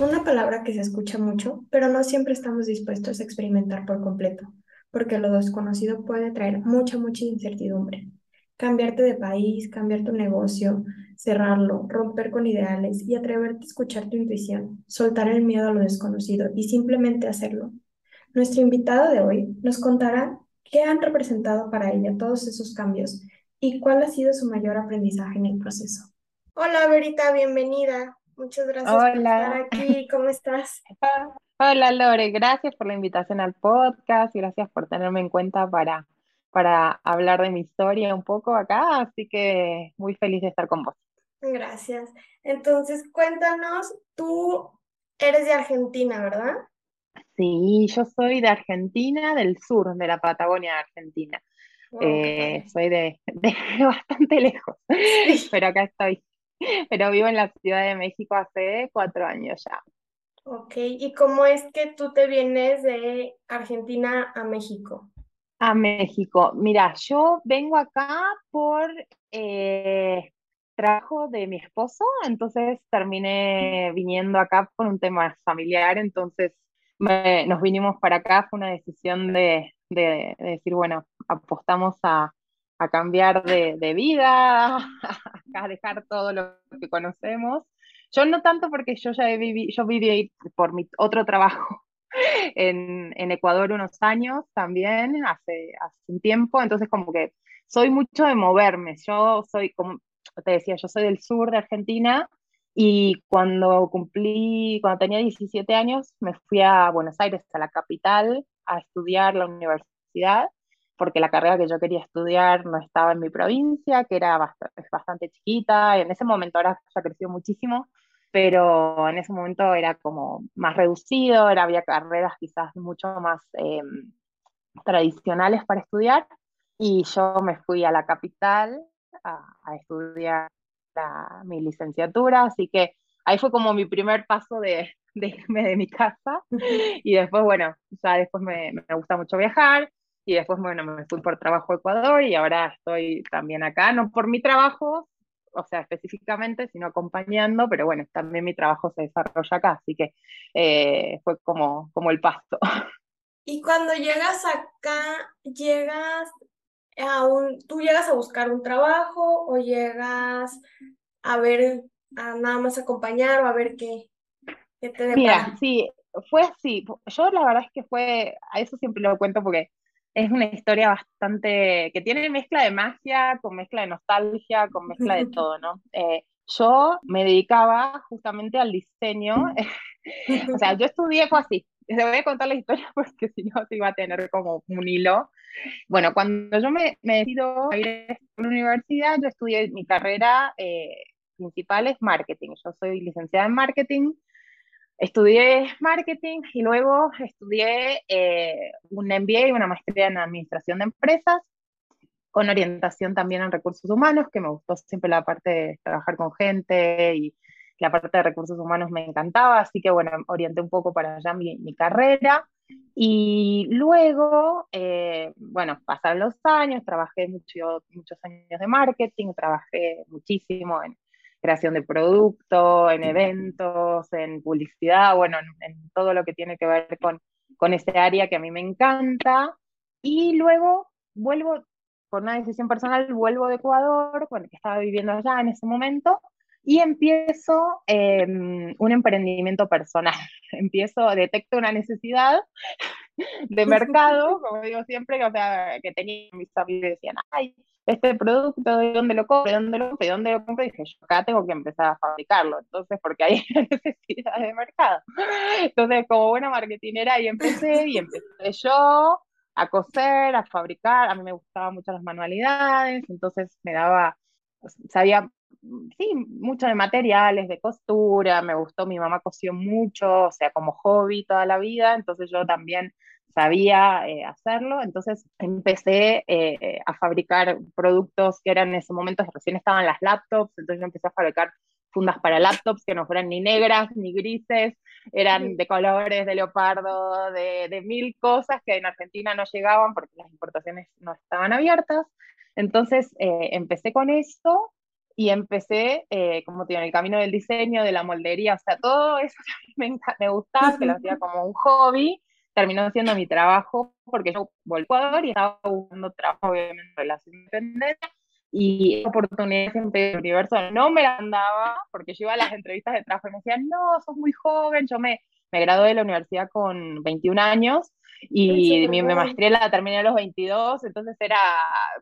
Una palabra que se escucha mucho, pero no siempre estamos dispuestos a experimentar por completo, porque lo desconocido puede traer mucha, mucha incertidumbre. Cambiarte de país, cambiar tu negocio, cerrarlo, romper con ideales y atreverte a escuchar tu intuición, soltar el miedo a lo desconocido y simplemente hacerlo. Nuestro invitado de hoy nos contará qué han representado para ella todos esos cambios y cuál ha sido su mayor aprendizaje en el proceso. Hola, Verita, bienvenida. Muchas gracias por estar aquí. ¿Cómo estás? Hola Lore, gracias por la invitación al podcast y gracias por tenerme en cuenta para, para hablar de mi historia un poco acá, así que muy feliz de estar con vos. Gracias. Entonces, cuéntanos, tú eres de Argentina, ¿verdad? Sí, yo soy de Argentina, del sur, de la Patagonia de Argentina. Eh, soy de, de, bastante lejos, pero acá estoy. pero vivo en la Ciudad de México hace cuatro años ya. Ok, ¿y cómo es que tú te vienes de Argentina a México? A México. Mira, yo vengo acá por eh, trabajo de mi esposo, entonces terminé viniendo acá por un tema familiar, entonces nos vinimos para acá, fue una decisión de decir, bueno, apostamos a, a cambiar de, de vida, a dejar todo lo que conocemos. Yo no tanto porque yo ya viví, yo viví por mi otro trabajo en, en, Ecuador unos años también, hace, hace un tiempo, entonces como que soy mucho de moverme, yo soy, como te decía, yo soy del sur de Argentina y cuando cumplí, cuando tenía 17 años, me fui a Buenos Aires, a la capital, a estudiar la universidad porque la carrera que yo quería estudiar no estaba en mi provincia, que era bastante, bastante chiquita, en ese momento ahora ya creció muchísimo, pero en ese momento era como más reducido, era, había carreras quizás mucho más em, tradicionales para estudiar, y yo me fui a la capital a, estudiar mi licenciatura, así que ahí fue como mi primer paso de, de irme de mi casa, y después, bueno, ya después me, me gusta mucho viajar, y después, bueno, me fui por trabajo a Ecuador y ahora estoy también acá, no por mi trabajo, o sea, específicamente, sino acompañando, pero bueno, también mi trabajo se desarrolla acá, así que eh, fue como, como el pasto. Y cuando llegas acá, llegas a un, tú llegas a buscar un trabajo o llegas a ver, a nada más acompañar o a ver qué, qué te depara. Mira, sí, fue así. Yo la verdad es que fue, a eso siempre lo cuento porque es una historia bastante, que tiene mezcla de magia, con mezcla de nostalgia, con mezcla de todo, ¿no? Eh, yo me dedicaba justamente al diseño, o sea, yo estudié, fue así, les voy a contar la historia porque si no se iba a tener como un hilo. Bueno, cuando yo me, me decido a ir a la universidad, yo estudié mi carrera eh, principal es marketing, yo soy licenciada en marketing, Estudié marketing y luego estudié eh, un MBA y una maestría en administración de empresas, con orientación también en recursos humanos, que me gustó siempre la parte de trabajar con gente y la parte de recursos humanos me encantaba, así que bueno, orienté un poco para allá mi, mi carrera. Y luego, eh, bueno, pasaron los años, trabajé mucho, muchos años de marketing, trabajé muchísimo en, creación de producto, en eventos, en publicidad, bueno, en, todo lo que tiene que ver con, con ese área que a mí me encanta. Y luego vuelvo, por una decisión personal, vuelvo de Ecuador, bueno, que estaba viviendo allá en ese momento, y empiezo em, un emprendimiento personal. Empiezo, detecto una necesidad de mercado, como digo siempre, o sea, que tenía mis amigos y decían, ay, este producto, ¿de dónde lo compro? ¿De dónde lo compro? ¿De dónde lo compro? Y dije, yo acá tengo que empezar a fabricarlo, entonces, porque hay necesidad de mercado. Entonces, como buena marketinera, ahí empecé, y empecé yo a coser, a fabricar, a mí me gustaban mucho las manualidades, entonces me daba, sabía sí, mucho de materiales, de costura, me gustó, mi mamá cosió mucho, o sea, como hobby toda la vida, entonces yo también sabía eh, hacerlo, entonces empecé eh, a fabricar productos que eran en ese momento, recién estaban las laptops, entonces yo empecé a fabricar fundas para laptops que no fueran ni negras ni grises, eran de colores, de leopardo, de, de mil cosas que en Argentina no llegaban porque las importaciones no estaban abiertas. Entonces eh, empecé con esto y empecé, eh, como te digo, en el camino del diseño, de la moldería, o sea, todo eso que me, me gustaba, que lo hacía como un hobby, terminó siendo mi trabajo porque yo volví a Ecuador y estaba buscando trabajo, obviamente, en relación y oportunidad siempre universo no me la andaba porque yo iba a las entrevistas de trabajo y me decían, no, sos muy joven, yo me, me gradué de la universidad con 21 años y mi, maestría la terminé a los 22, entonces era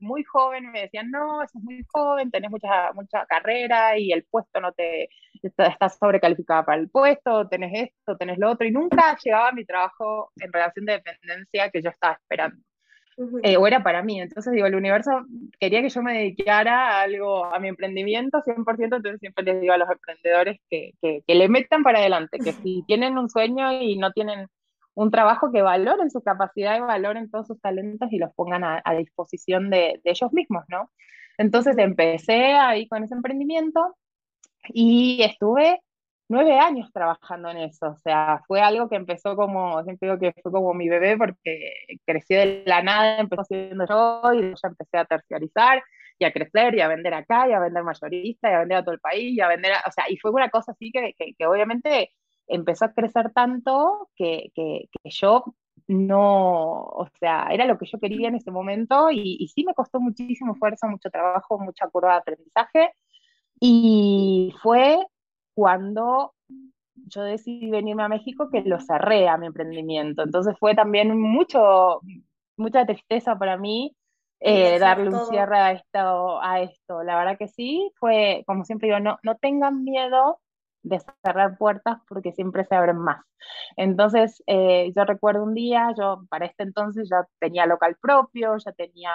muy joven, y me decían, no, sos muy joven, tenés mucha, mucha carrera y el puesto no te, estás sobrecalificada para el puesto, tenés esto, tenés lo otro, y nunca llegaba mi trabajo en relación de dependencia que yo estaba esperando. Eh, o era para mí. Entonces, digo, el universo quería que yo me dedicara a algo, a mi emprendimiento 100%, entonces siempre les digo a los emprendedores que, que, le metan para adelante, que si tienen un sueño y no tienen un trabajo, que valoren su capacidad y valoren todos sus talentos y los pongan a, disposición de, de, ellos mismos, ¿no? Entonces empecé ahí con ese emprendimiento y estuve nueve años trabajando en eso, o sea, fue algo que empezó como, siempre digo que fue como mi bebé porque creció de la nada, empezó siendo yo y ya empecé a terciarizar y a crecer y a vender acá y a vender mayorista y a vender a todo el país y a vender, o sea, y fue una cosa así que, que, obviamente empezó a crecer tanto que, que, yo no, o sea, era lo que yo quería en ese momento y, y sí me costó muchísimo esfuerzo, mucho trabajo, mucha curva de aprendizaje y fue cuando yo decidí venirme a México que lo cerré a mi emprendimiento. Entonces fue también mucho, mucha tristeza para mí eh, darle un cierre a esto, a esto. La verdad que sí, fue, como siempre digo, no, no tengan miedo de cerrar puertas porque siempre se abren más. Entonces, eh, yo recuerdo un día, yo para este entonces ya tenía local propio, ya tenía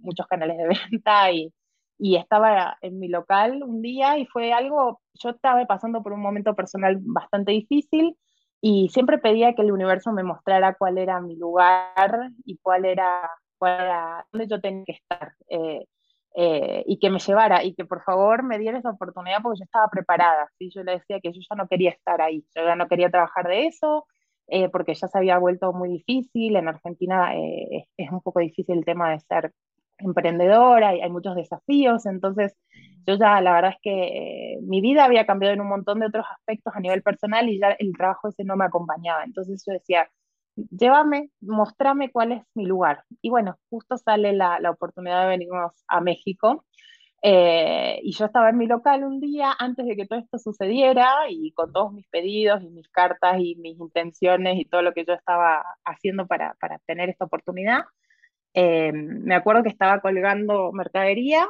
muchos canales de venta y y estaba en mi local un día y fue algo, yo estaba pasando por un momento personal bastante difícil y siempre pedía que el universo me mostrara cuál era mi lugar y cuál era, cuál era dónde yo tenía que estar eh, eh, y que me llevara y que por favor me diera esa oportunidad porque yo estaba preparada, ¿sí? yo le decía que yo ya no quería estar ahí, yo ya no quería trabajar de eso. Eh, porque ya se había vuelto muy difícil, en Argentina es un poco difícil el tema de ser emprendedora y hay muchos desafíos, entonces yo ya la verdad es que eh, mi vida había cambiado en un montón de otros aspectos a nivel personal y ya el trabajo ese no me acompañaba, entonces yo decía, llévame, mostrame cuál es mi lugar. Y bueno, justo sale la, la oportunidad de venirnos a México. Eh, y yo estaba en mi local un día antes de que todo esto sucediera y con todos mis pedidos y mis cartas y mis intenciones y todo lo que yo estaba haciendo para, para tener esta oportunidad. Eh, me acuerdo que estaba colgando mercadería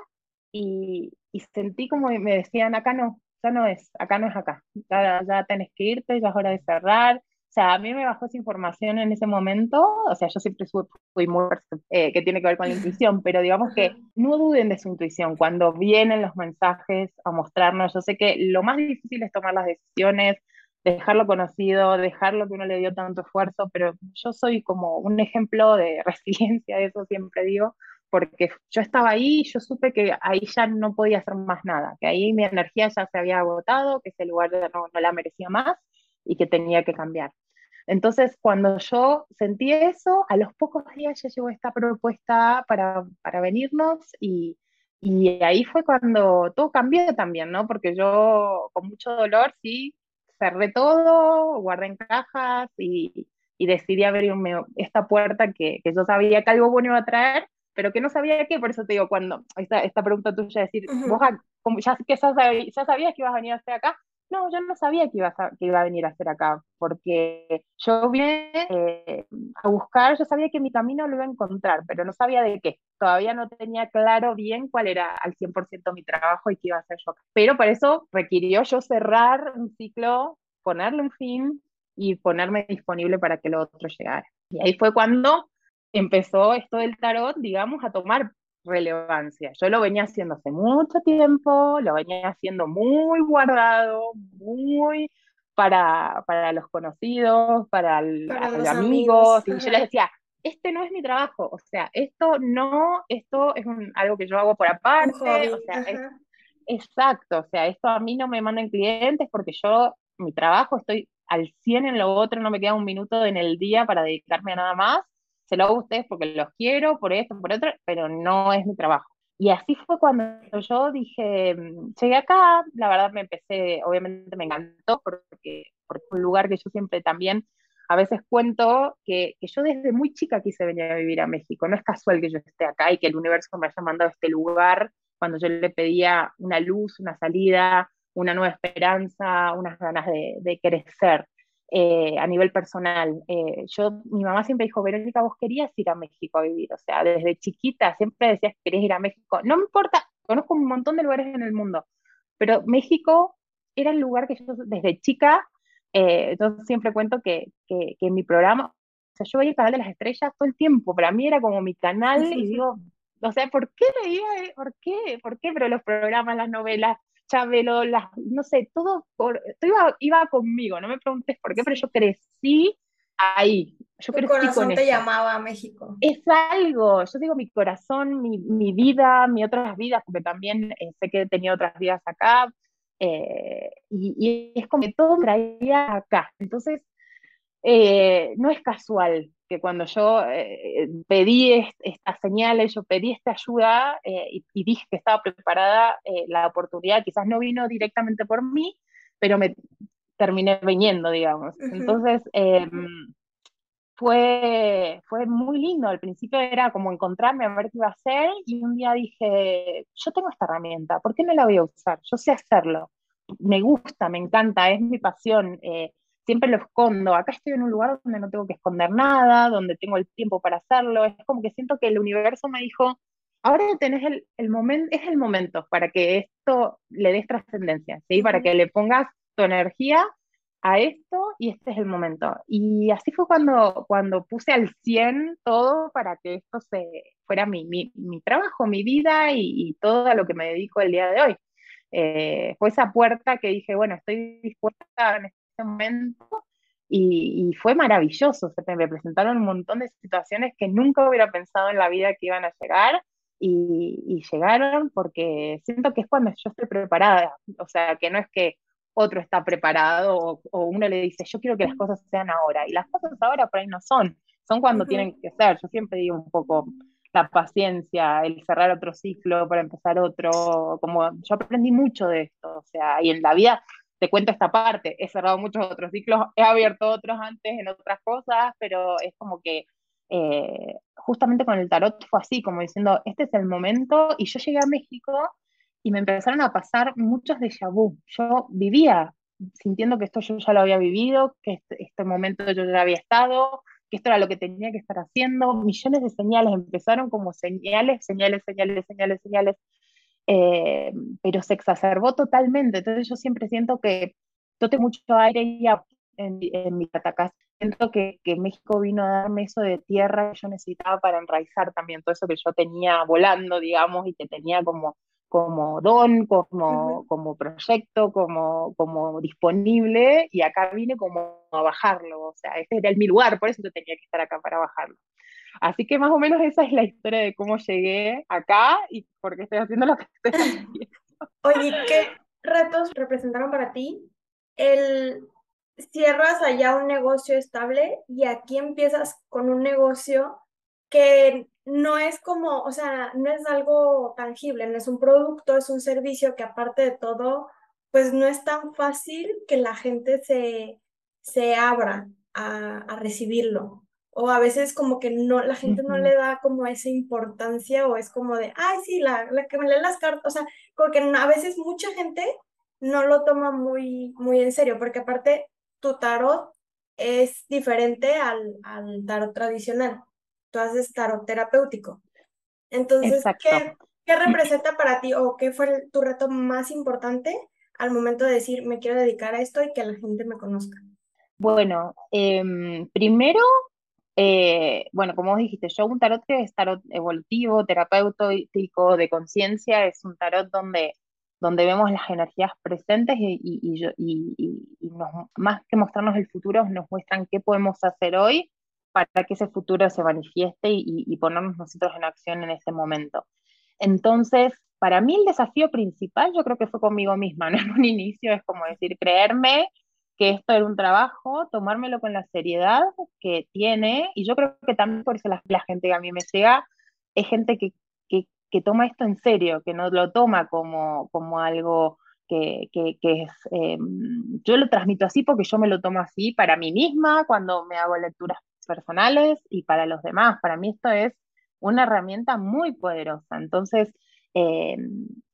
y, sentí como me decían, acá no, ya no es, acá no es acá, ya, ya tenés que irte, ya es hora de cerrar. O sea, a mí me bajó esa información en ese momento, o sea, yo siempre fui, muy, eh, que tiene que ver con la intuición, pero digamos que no duden de su intuición cuando vienen los mensajes a mostrarnos. Yo sé que lo más difícil es tomar las decisiones, dejarlo conocido, dejarlo que uno le dio tanto esfuerzo, pero yo soy como un ejemplo de resiliencia, eso siempre digo, porque yo estaba ahí, yo supe que ahí ya no podía hacer más nada, que ahí mi energía ya se había agotado, que ese lugar no, no la merecía más y que tenía que cambiar. Entonces, cuando yo sentí eso, a los pocos días ya llegó esta propuesta para, para venirnos y, y ahí fue cuando todo cambió también, ¿no? Porque yo con mucho dolor, sí, cerré todo, guardé en cajas y, y decidí abrirme esta puerta que, que, yo sabía que algo bueno iba a traer, pero que no sabía qué, por eso te digo, cuando esta, esta pregunta tuya, decir, vos como ya, que ya, ya, sabías que ibas a venir a hacer acá, no, yo no sabía que, iba a, que iba a venir a hacer acá, porque yo vine eh, a buscar, yo sabía que mi camino lo iba a encontrar, pero no sabía de qué. Todavía no tenía claro bien cuál era al 100% mi trabajo y qué iba a hacer yo. Pero para eso requirió yo cerrar un ciclo, ponerle un fin y ponerme disponible para que lo otro llegara. Y ahí fue cuando empezó esto del tarot, digamos, a tomar relevancia. Yo lo venía haciendo hace mucho tiempo, lo venía haciendo muy guardado, muy para, para los conocidos, para, los amigos, y yo les decía, este no es mi trabajo, o sea, esto no, esto es algo que yo hago por aparte, o sea, exacto, o sea, esto a mí no me mandan clientes porque yo, mi trabajo, estoy al 100 en lo otro, no me queda un minuto en el día para dedicarme a nada más, se lo hago a ustedes porque los quiero, por esto, por otro, pero no es mi trabajo. Y así fue cuando yo dije, mm, llegué acá, la verdad me empecé, obviamente me encantó porque, porque un lugar que yo siempre también a veces cuento que, que, yo desde muy chica quise venir a vivir a México. No es casual que yo esté acá y que el universo me haya mandado este lugar cuando yo le pedía una luz, una salida, una nueva esperanza, unas ganas de crecer. Eh, a nivel personal. Eh, yo, mi mamá siempre dijo, Verónica, vos querías ir a México a vivir, o sea, desde chiquita siempre decías que querías ir a México. No me importa, conozco un montón de lugares en el mundo, pero México era el lugar que yo desde chica, eh, yo siempre cuento que, que, en mi programa, o sea, yo veía el canal de las estrellas todo el tiempo, para mí era como mi canal y digo, o sea, ¿por qué veía? ¿Por qué? ¿Por qué? Pero los programas, las novelas, Chabelo, las, no sé, todo, por, iba, iba conmigo, no me preguntes por qué, pero yo crecí ahí. Yo tu corazón te llamaba a México. Es algo, yo digo mi corazón, mi, mi vida, mi otras vidas, porque también eh, sé que he tenido otras vidas acá, eh, y, y, es como que todo me traía acá. Entonces, eh, no es casual que cuando yo eh, pedí estas señales, yo pedí esta ayuda eh, y, dije que estaba preparada, la oportunidad quizás no vino directamente por mí, pero me terminé viniendo, digamos. Entonces, em, fue, fue muy lindo. Al principio era como encontrarme a ver qué iba a hacer y un día dije, yo tengo esta herramienta, ¿por qué no la voy a usar? Yo sé hacerlo. Me gusta, me encanta, es mi pasión siempre lo escondo. Acá estoy en un lugar donde no tengo que esconder nada, donde tengo el tiempo para hacerlo. Es como que siento que el universo me dijo, ahora tenés el, el momento, es el momento para que esto le des trascendencia, ¿sí? Para que le pongas tu energía a esto y este es el momento. Y así fue cuando, cuando puse al 100 todo para que esto se fuera mi, mi, mi trabajo, mi vida y, todo a lo que me dedico el día de hoy. Eh, fue esa puerta que dije, bueno, estoy dispuesta en momento y, fue maravilloso. Se me presentaron un montón de situaciones que nunca hubiera pensado en la vida que iban a llegar y, llegaron porque siento que es cuando yo estoy preparada. O sea, que no es que otro está preparado o, uno le dice, yo quiero que las cosas sean ahora. Y las cosas ahora por ahí no son, son cuando tienen que ser. Yo siempre digo un poco la paciencia, el cerrar otro ciclo para empezar otro, como yo aprendí mucho de esto, o sea, y en la vida te cuento esta parte, he cerrado muchos otros ciclos, he abierto otros antes en otras cosas, pero es como que eh, justamente con el tarot fue así, como diciendo, este es el momento, y yo llegué a México y me empezaron a pasar muchos déjà vu. Yo vivía sintiendo que esto yo ya lo había vivido, que este, este momento yo ya había estado, que esto era lo que tenía que estar haciendo, millones de señales, empezaron como señales, señales, señales, señales, señales, eh, pero se exacerbó totalmente. Entonces yo siempre siento que yo tengo mucho aire ya en, en mi catacas. Siento que, que, México vino a darme eso de tierra que yo necesitaba para enraizar también todo eso que yo tenía volando, digamos, y que tenía como, como don, como, como proyecto, como, como disponible, y acá vine como a bajarlo. O sea, este era mi lugar, por eso yo tenía que estar acá para bajarlo. Así que más o menos esa es la historia de cómo llegué acá y por qué estoy haciendo lo que estoy haciendo. Oye, ¿qué retos representaron para ti el cierras allá un negocio estable y aquí empiezas con un negocio que no es como, o sea, no es algo tangible, no es un producto, es un servicio que aparte de todo, pues no es tan fácil que la gente se, se abra a, a recibirlo o a veces como que no, la gente no le da como esa importancia o es como de, ay, sí, la, la que me lee las cartas, o sea, como que a veces mucha gente no lo toma muy, muy en serio, porque aparte tu tarot es diferente al, al tarot tradicional, tú haces tarot terapéutico. Entonces, ¿qué, ¿qué representa para ti o qué fue tu reto más importante al momento de decir, me quiero dedicar a esto y que la gente me conozca? Bueno, em, primero Eh, bueno, como dijiste, yo un tarot que es tarot evolutivo, terapéutico, de conciencia, es un tarot donde, donde vemos las energías presentes y, y, y, más que mostrarnos el futuro, nos muestran qué podemos hacer hoy para que ese futuro se manifieste y, ponernos nosotros en acción en este momento. Entonces, para mí el desafío principal yo creo que fue conmigo misma. En un inicio es como decir, creerme que esto era un trabajo, tomármelo con la seriedad que tiene, y yo creo que también por eso la, gente que a mí me llega es gente que, que, que, toma esto en serio, que no lo toma como, como algo que, que, es, eh, yo lo transmito así porque yo me lo tomo así para mí misma cuando me hago lecturas personales y para los demás. Para mí esto es una herramienta muy poderosa. Entonces, eh,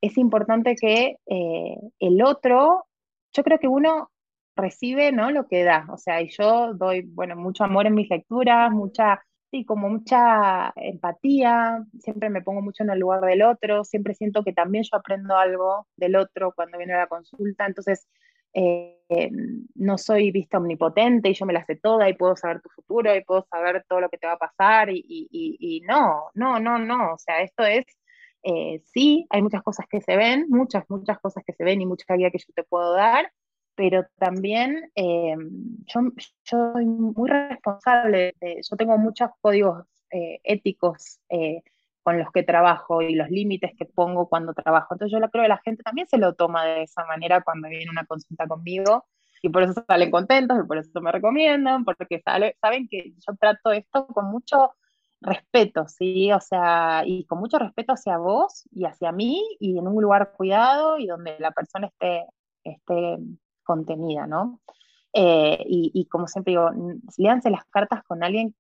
es importante que eh, el otro, yo creo que uno recibe, ¿no? Lo que da. O sea, y yo doy, bueno, mucho amor en mis lecturas, mucha, sí, como mucha empatía, siempre me pongo mucho en el lugar del otro, siempre siento que también yo aprendo algo del otro cuando viene la consulta, entonces eh, no soy vista omnipotente y yo me la sé toda y puedo saber tu futuro y puedo saber todo lo que te va a pasar y, y, no, no, no, no, o sea, esto es... Eh, sí, hay muchas cosas que se ven, muchas, muchas cosas que se ven y mucha guía que yo te puedo dar, pero también eh, yo, soy muy responsable, yo tengo muchos códigos eh, éticos eh, con los que trabajo y los límites que pongo cuando trabajo. Entonces yo creo que la gente también se lo toma de esa manera cuando viene una consulta conmigo y por eso salen contentos y por eso me recomiendan, porque saben que yo trato esto con mucho respeto, ¿sí? O sea, y con mucho respeto hacia vos y hacia mí y en un lugar cuidado y donde la persona esté, esté contenida, ¿no? Eh, y, como siempre digo, léanse las cartas con alguien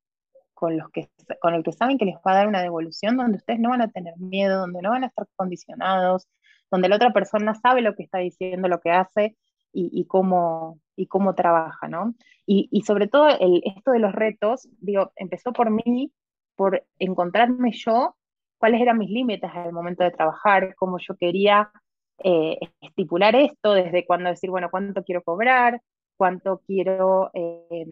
con, los que, con el que saben que les va a dar una devolución, donde ustedes no van a tener miedo, donde no van a estar condicionados, donde la otra persona sabe lo que está diciendo, lo que hace y, cómo, y cómo trabaja, ¿no? Y, sobre todo el, esto de los retos, digo, empezó por mí, por encontrarme yo cuáles eran mis límites al momento de trabajar, cómo yo quería eh, estipular esto, desde cuándo decir, bueno, cuánto quiero cobrar, cuánto quiero eh,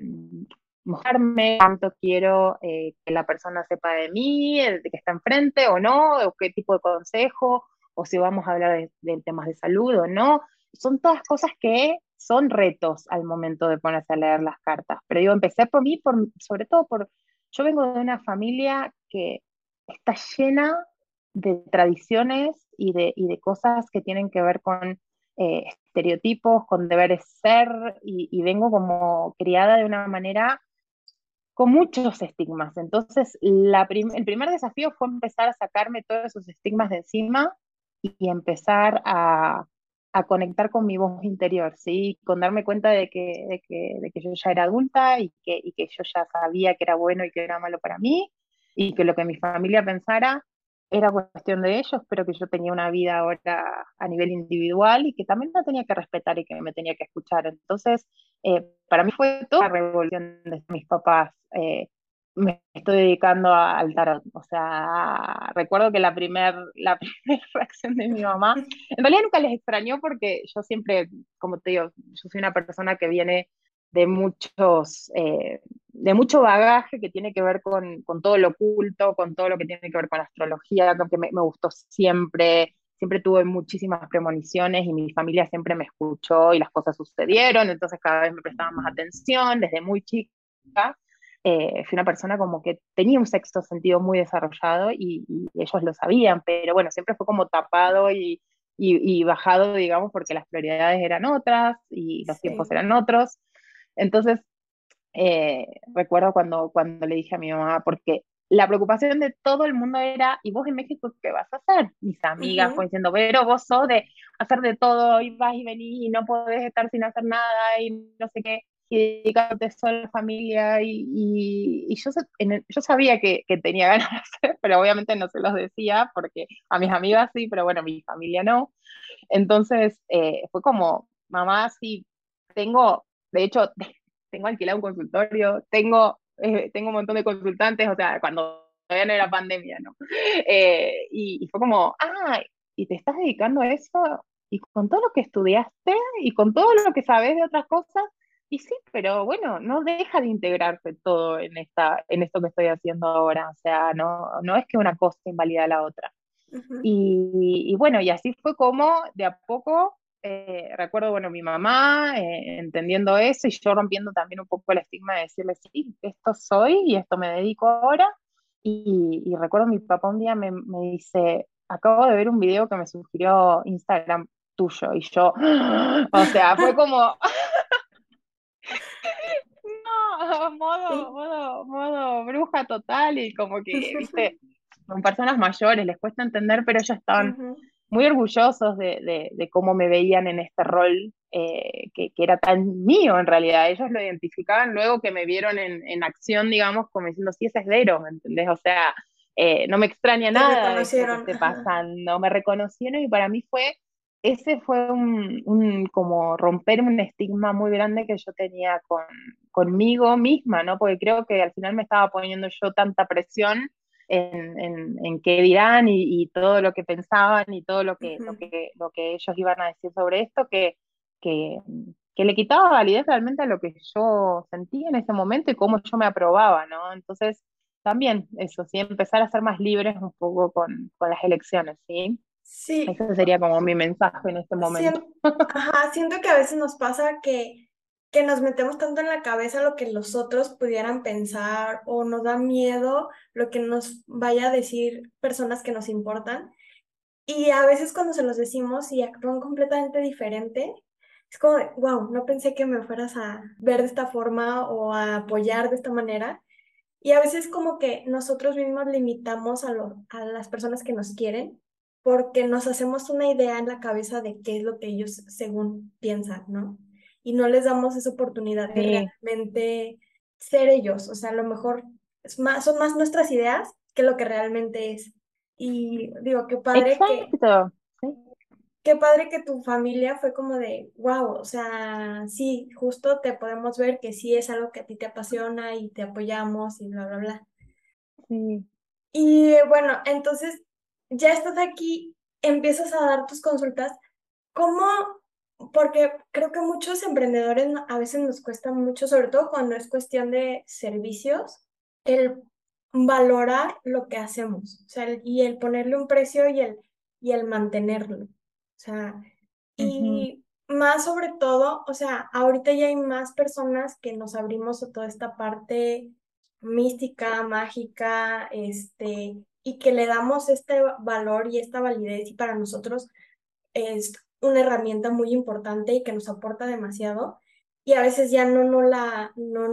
cuánto quiero eh, que la persona sepa de mí, de que está enfrente o no, o qué tipo de consejo, o si vamos a hablar de, temas de salud o no. Son todas cosas que son retos al momento de ponerse a leer las cartas. Pero yo empecé por mí, por, sobre todo por, yo vengo de una familia que está llena de tradiciones y de, y de cosas que tienen que ver con eh, estereotipos, con deberes ser, y, vengo como criada de una manera con muchos estigmas. Entonces, la el primer desafío fue empezar a sacarme todos esos estigmas de encima y, empezar a, a, conectar con mi voz interior, ¿sí? Con darme cuenta de que, de que, de que yo ya era adulta y que, y que yo ya sabía que era bueno y que era malo para mí, y que lo que mi familia pensara era cuestión de ellos, pero que yo tenía una vida ahora a nivel individual y que también la tenía que respetar y que me tenía que escuchar. Entonces, eh, para mí fue toda la revolución de mis papás. Eh, me estoy dedicando al tarot. O sea, recuerdo que la primera la primer reacción de mi mamá, en realidad nunca les extrañó porque yo siempre, como te digo, yo soy una persona que viene de muchos, eh, de mucho bagaje que tiene que ver con, con, todo lo oculto, con todo lo que tiene que ver con la astrología, que me, me, gustó siempre, siempre tuve muchísimas premoniciones y mi familia siempre me escuchó y las cosas sucedieron, entonces cada vez me prestaba más atención, desde muy chica. Eh, fui una persona como que tenía un sexto sentido muy desarrollado y, ellos lo sabían, pero bueno, siempre fue como tapado y, y, bajado, digamos, porque las prioridades eran otras y los tiempos eran otros. Entonces, eh, recuerdo cuando, cuando le dije a mi mamá, porque la preocupación de todo el mundo era, ¿y vos en México qué vas a hacer? Mis amigas uh diciendo, pero vos sos de hacer de todo, y vas y venís, y no podés estar sin hacer nada, y no sé qué, y dedicarte solo a la familia, y, y, yo, yo sabía que, que, tenía ganas de hacer, pero obviamente no se los decía, porque a mis amigas sí, pero bueno, a mi familia no. Entonces, eh, fue como, mamá, sí, tengo de hecho, tengo alquilado un consultorio, tengo, eh, tengo un montón de consultantes, o sea, cuando todavía no era pandemia, ¿no? Eh, y, fue como, ah, ¿y te estás dedicando a eso? Y con todo lo que estudiaste y con todo lo que sabes de otras cosas, y sí, pero bueno, no deja de integrarse todo en, esta, en esto que estoy haciendo ahora, o sea, no, no es que una cosa invalida a la otra. y, bueno, y así fue como de a poco, eh, recuerdo, bueno, mi mamá eh, entendiendo eso y yo rompiendo también un poco el estigma de decirle, sí, esto soy y esto me dedico ahora. Y, y recuerdo mi papá un día me, me dice, acabo de ver un video que me sugirió Instagram tuyo y yo, o sea, fue como, no, modo, modo, modo bruja total y como que, viste, son personas mayores, les cuesta entender, pero ellos estaban muy orgullosos de, de, cómo me veían en este rol eh, que, que, era tan mío en realidad. Ellos lo identificaban luego que me vieron en, en acción, digamos, como diciendo, sí, ese es Dero, ¿me entendés? O sea, eh, no me extraña nada de que esté pasando, me reconocieron y para mí fue ese fue un, un, como romper un estigma muy grande que yo tenía con, conmigo misma, ¿no? Porque creo que al final me estaba poniendo yo tanta presión en, en, en qué dirán y, y, todo lo que pensaban y todo lo que, lo que, lo que ellos iban a decir sobre esto, que, que, que, le quitaba validez realmente a lo que yo sentía en ese momento y cómo yo me aprobaba, ¿no? Entonces, también eso, sí, empezar a ser más libres un poco con, con las elecciones, ¿sí? Sí. Ese sería como mi mensaje en este momento. Siento, ajá, siento que a veces nos pasa que, que nos metemos tanto en la cabeza lo que los otros pudieran pensar o nos da miedo lo que nos vaya a decir personas que nos importan. Y a veces cuando se los decimos y actúan completamente diferente, es como wow, no pensé que me fueras a ver de esta forma o a apoyar de esta manera. Y a veces como que nosotros mismos limitamos a, lo, a las personas que nos quieren porque nos hacemos una idea en la cabeza de qué es lo que ellos según piensan, ¿no? Y no les damos esa oportunidad de realmente ser ellos, o sea, a lo mejor es más, son más nuestras ideas que lo que realmente es. Y digo, qué padre Exacto. que... Qué padre que tu familia fue como de, wow, o sea, sí, justo te podemos ver que sí es algo que a ti te apasiona y te apoyamos y bla, bla, bla. Sí. Y bueno, entonces ya estás aquí, empiezas a dar tus consultas, ¿cómo? Porque creo que muchos emprendedores a veces nos cuesta mucho, sobre todo cuando es cuestión de servicios, el valorar lo que hacemos, o sea, y el ponerle un precio y el, y el mantenerlo. O sea, y más sobre todo, o sea, ahorita ya hay más personas que nos abrimos a toda esta parte mística, mágica, este, y que le damos este valor y esta validez y para nosotros es una herramienta muy importante y que nos aporta demasiado y a veces ya no, no, la, no,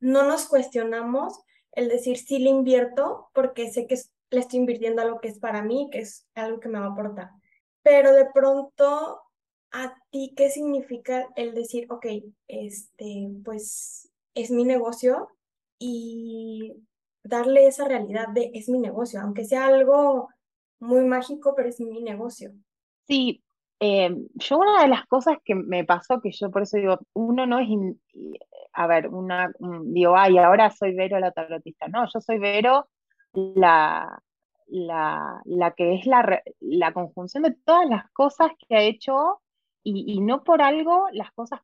no nos cuestionamos el decir sí le invierto porque sé que le estoy invirtiendo algo que es para mí, que es algo que me va a aportar. Pero de pronto, ¿a ti qué significa el decir, ok, este, pues es mi negocio y darle esa realidad de es mi negocio, aunque sea algo muy mágico, pero es mi negocio. Sí, eh, yo una de las cosas que me pasó, que yo por eso digo, uno no es, a ver, una, digo, ay, ahora soy Vero la tarotista. No, yo soy Vero la, la, la que es la, la conjunción de todas las cosas que ha hecho y, y no por algo las cosas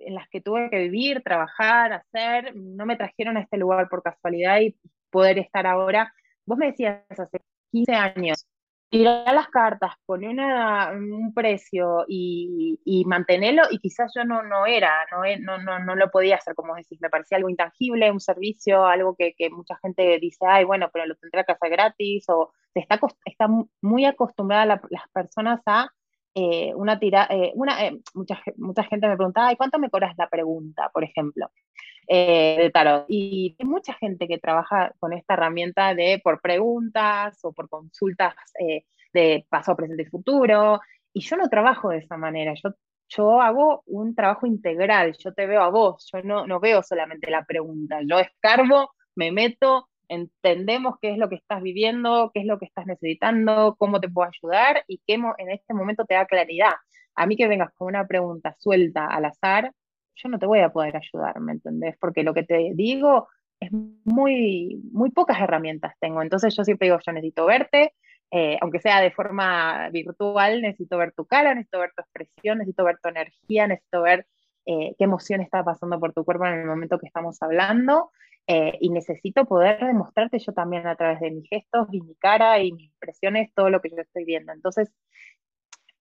en las que tuve que vivir, trabajar, hacer, no me trajeron a este lugar por casualidad y poder estar ahora. Vos me decías hace 15 años, tirar las cartas, poner una, un precio y, y, mantenerlo, y quizás yo no, no era, no, no, no, no lo podía hacer, como decís, me parecía algo intangible, un servicio, algo que, que mucha gente dice, ay, bueno, pero lo tendré que hacer gratis, o está, está muy acostumbrada las personas a eh, una tira, eh, una, eh, mucha, mucha gente me preguntaba, ¿y cuánto me cobras la pregunta, por ejemplo, de tarot? Y hay mucha gente que trabaja con esta herramienta de por preguntas o por consultas de paso, presente y futuro, y yo no trabajo de esa manera, yo, yo hago un trabajo integral, yo te veo a vos, yo no, no veo solamente la pregunta, yo escarbo, me meto, entendemos qué es lo que estás viviendo, qué es lo que estás necesitando, cómo te puedo ayudar y qué en este momento te da claridad. A mí que vengas con una pregunta suelta al azar, yo no te voy a poder ayudar, ¿me entendés? Porque lo que te digo es muy, muy pocas herramientas tengo. Entonces yo siempre digo, yo necesito verte, eh, aunque sea de forma virtual, necesito ver tu cara, necesito ver tu expresión, necesito ver tu energía, necesito ver eh, qué emoción está pasando por tu cuerpo en el momento que estamos hablando. Eh, y necesito poder demostrarte yo también a través de mis gestos y mi cara y mis expresiones todo lo que yo estoy viendo. Entonces,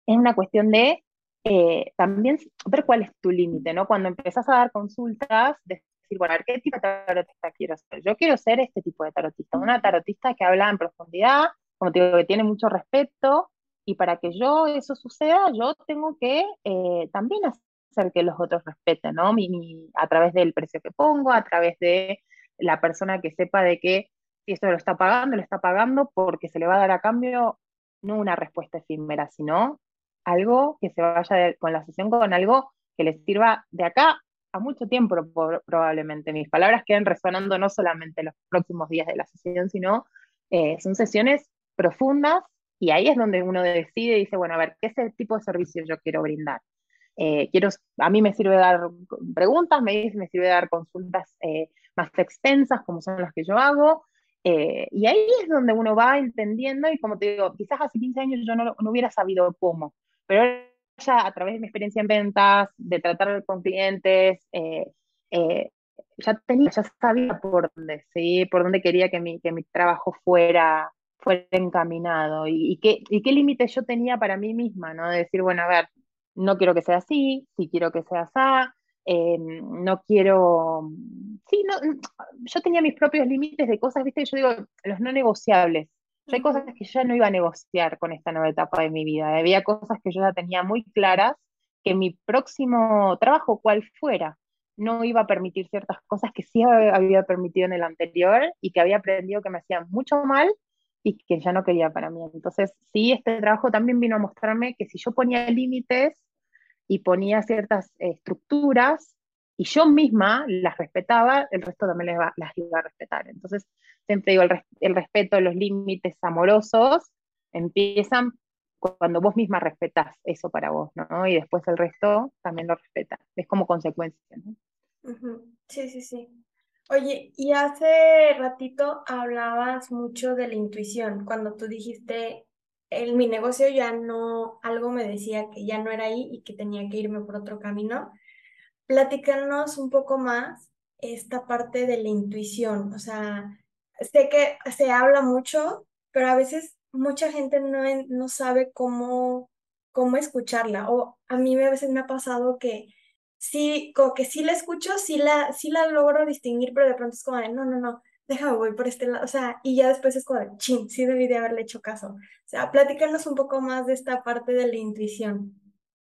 es una cuestión de eh, también ver cuál es tu límite, ¿no? Cuando empezás a dar consultas, decir, bueno, ¿qué tipo de tarotista quiero ser? Yo quiero ser este tipo de tarotista, una tarotista que habla en profundidad, como te digo, que tiene mucho respeto, y para que yo eso suceda, yo tengo que eh, también hacer que los otros respeten, ¿no? a través del precio que pongo, a través de la persona que sepa de que si esto lo está pagando, lo está pagando porque se le va a dar a cambio no una respuesta efímera, sino algo que se vaya con la sesión con algo que les sirva de acá a mucho tiempo probablemente. Mis palabras queden resonando no solamente los próximos días de la sesión, sino eh, son sesiones profundas y ahí es donde uno decide y dice, bueno, a ver, ¿qué es el tipo de servicio yo quiero brindar? Eh, quiero, a mí me sirve dar preguntas, me, me sirve dar consultas eh, más extensas, como son las que yo hago, y ahí es donde uno va entendiendo, y como te digo, quizás hace 15 años yo no, no hubiera sabido cómo, pero ya a través de mi experiencia en ventas, de tratar con clientes, eh, eh, ya tenía, ya sabía por dónde, ¿sí? por dónde quería que mi, que mi trabajo fuera, fuera encaminado y, qué, y qué límites yo tenía para mí misma, ¿no? De decir, bueno, a ver, no quiero que sea así, sí quiero que sea así, eh, no quiero, sí, no, yo tenía mis propios límites de cosas, viste, yo digo, los no negociables, hay cosas que yo ya no iba a negociar con esta nueva etapa de mi vida. Había cosas que yo ya tenía muy claras que mi próximo trabajo, cual fuera, no iba a permitir ciertas cosas que sí había permitido en el anterior y que había aprendido que me hacían mucho mal y que ya no quería para mí. Entonces, sí, este trabajo también vino a mostrarme que si yo ponía límites y ponía ciertas estructuras, y yo misma las respetaba, el resto también las, iba a respetar. Entonces, siempre digo, el, el respeto, los límites amorosos empiezan cuando vos misma respetas eso para vos, ¿no? Y después el resto también lo respeta. Es como consecuencia, ¿no? Sí, sí, sí. Oye, y hace ratito hablabas mucho de la intuición, cuando tú dijiste, en mi negocio ya no, algo me decía que ya no era ahí y que tenía que irme por otro camino platicarnos un poco más esta parte de la intuición. O sea, sé que se habla mucho, pero a veces mucha gente no, no sabe cómo, cómo escucharla. O a mí a veces me ha pasado que sí, como que sí la escucho, sí la, sí la logro distinguir, pero de pronto es como no, no, no, déjame, voy por este lado. O sea, y ya después es de, chin, sí debí de haberle hecho caso. O sea, platicarnos un poco más de esta parte de la intuición.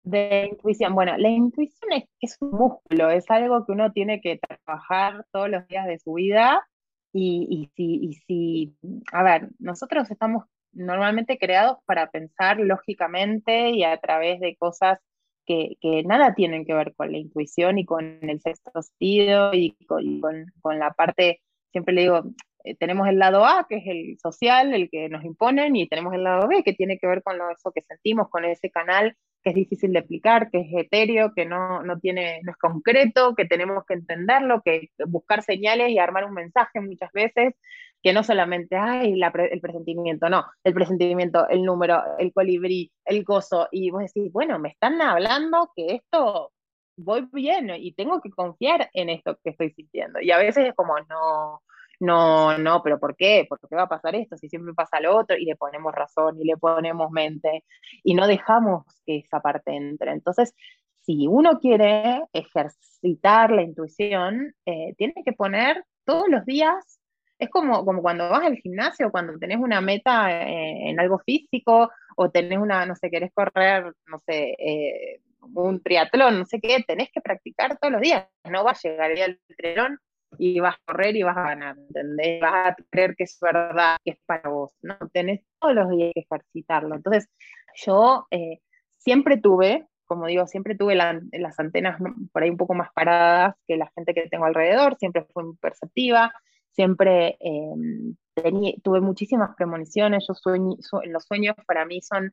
De intuición. Bueno, la intuición es, un músculo, es algo que uno tiene que trabajar todos los días de su vida. Y, si, y si, a ver, nosotros estamos normalmente creados para pensar lógicamente y a través de cosas que, nada tienen que ver con la intuición y con el sexto sentido y con, con la parte, siempre le digo, eh, tenemos el lado A, que es el social, el que nos imponen, y tenemos el lado B, que tiene que ver con lo, eso que sentimos, con ese canal que es difícil de explicar, que es etéreo, que no, no, tiene, no es concreto, que tenemos que entenderlo, que buscar señales y armar un mensaje muchas veces, que no solamente hay el presentimiento, no, el presentimiento, el número, el colibrí, el gozo, y vos decís, bueno, me están hablando que esto voy bien y tengo que confiar en esto que estoy sintiendo. Y a veces es como, no, no, no, pero ¿por qué? ¿Por qué va a pasar esto? Si siempre pasa lo otro y le ponemos razón y le ponemos mente y no dejamos que esa parte entre. Entonces, si uno quiere ejercitar la intuición, eh, tiene que poner todos los días, es como, como cuando vas al gimnasio, cuando tenés una meta eh, en algo físico o tenés una, no sé, querés correr, no sé, eh, un triatlón, no sé qué, tenés que practicar todos los días, no va a llegar del triatlón y vas a correr y vas a ganar, ¿entendés? Vas a creer que es verdad, que es para vos, ¿no? Tenés todos los días que ejercitarlo. Entonces, yo eh, siempre tuve, como digo, siempre tuve las antenas por ahí un poco más paradas que la gente que tengo alrededor, siempre fui muy perceptiva, siempre em, tuve muchísimas premoniciones, yo sueño, los sueños para mí son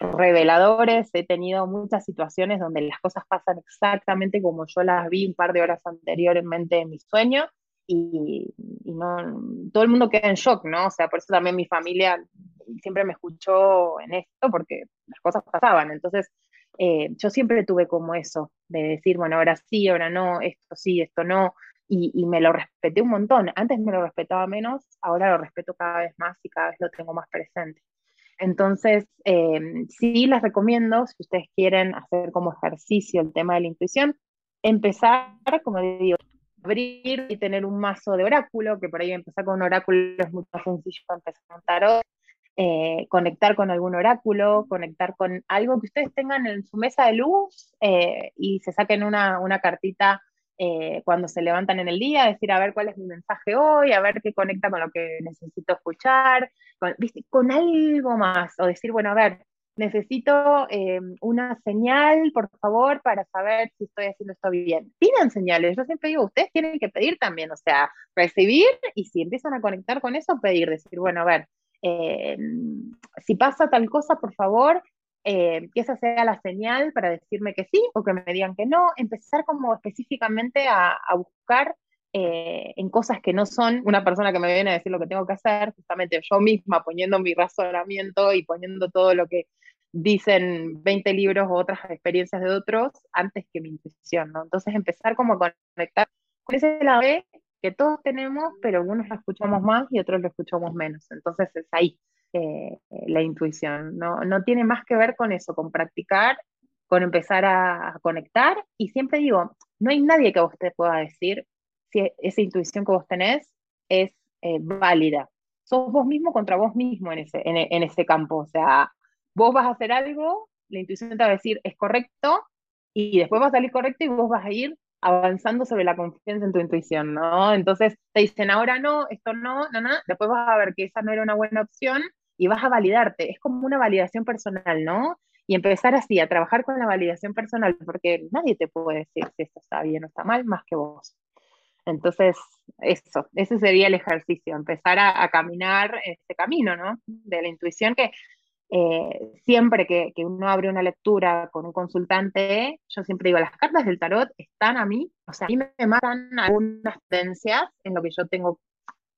reveladores, he tenido muchas situaciones donde las cosas pasan exactamente como yo las vi un par de horas anteriormente en mi sueño y, no, todo el mundo queda en shock, ¿no? O sea, por eso también mi familia siempre me escuchó en esto porque las cosas pasaban. Entonces, eh, yo siempre tuve como eso, de decir, bueno, ahora sí, ahora no, esto sí, esto no, y, y, me lo respeté un montón. Antes me lo respetaba menos, ahora lo respeto cada vez más y cada vez lo tengo más presente. Entonces, eh, sí les recomiendo, si ustedes quieren hacer como ejercicio el tema de la intuición, empezar, como digo, abrir y tener un mazo de oráculo, que por ahí empezar con un oráculo es mucho más sencillo que empezar con tarot, eh, conectar con algún oráculo, conectar con algo que ustedes tengan en su mesa de luz eh, y se saquen una, una cartita eh, cuando se levantan en el día, decir, a ver cuál es mi mensaje hoy, a ver qué conecta con lo que necesito escuchar, con, algo más, o decir, bueno, a ver, necesito eh, una señal, por favor, para saber si estoy haciendo esto bien. Pidan señales, yo siempre digo, ustedes tienen que pedir también, o sea, recibir y si empiezan a conectar con eso, pedir, decir, bueno, a ver, eh, si pasa tal cosa, por favor, eh, que esa sea la señal para decirme que sí o que me digan que no, empezar como específicamente a, a buscar eh, en cosas que no son una persona que me viene a decir lo que tengo que hacer, justamente yo misma poniendo mi razonamiento y poniendo todo lo que dicen 20 libros o otras experiencias de otros antes que mi intuición, ¿no? Entonces empezar como a conectar con ese lado que todos tenemos, pero algunos lo escuchamos más y otros lo escuchamos menos. Entonces es ahí eh, la intuición. No, no tiene más que ver con eso, con practicar, con empezar a, conectar. Y siempre digo, no hay nadie que a usted pueda decir si esa intuición que vos tenés es eh, válida. Sos vos mismo contra vos mismo en ese, en, ese campo. O sea, vos vas a hacer algo, la intuición te va a decir es correcto, y después va a salir correcto y vos vas a ir avanzando sobre la confianza en tu intuición, ¿no? Entonces te dicen ahora no, esto no, no, no, después vas a ver que esa no era una buena opción y vas a validarte. Es como una validación personal, ¿no? Y empezar así, a trabajar con la validación personal, porque nadie te puede decir si esto está bien o está mal más que vos. Entonces, eso, ese sería el ejercicio, empezar a, caminar este camino, ¿no? De la intuición que eh, siempre que, que, uno abre una lectura con un consultante, yo siempre digo, las cartas del tarot están a mí, o sea, a mí me matan algunas tendencias en lo que yo tengo,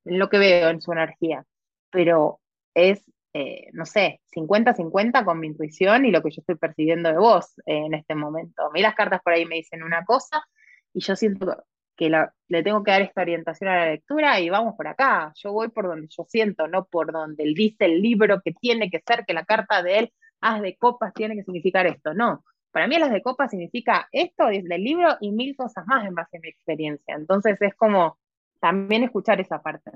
en lo que veo en su energía, pero es, eh, no sé, 50-50 con mi intuición y lo que yo estoy percibiendo de vos en este momento. A mí las cartas por ahí me dicen una cosa y yo siento que le tengo que dar esta orientación a la lectura y vamos por acá. Yo voy por donde yo siento, no por donde él dice el libro que tiene que ser, que la carta de él, haz de copas, tiene que significar esto. No, para mí las de copas significa esto desde el libro y mil cosas más en base a mi experiencia. Entonces es como también escuchar esa parte.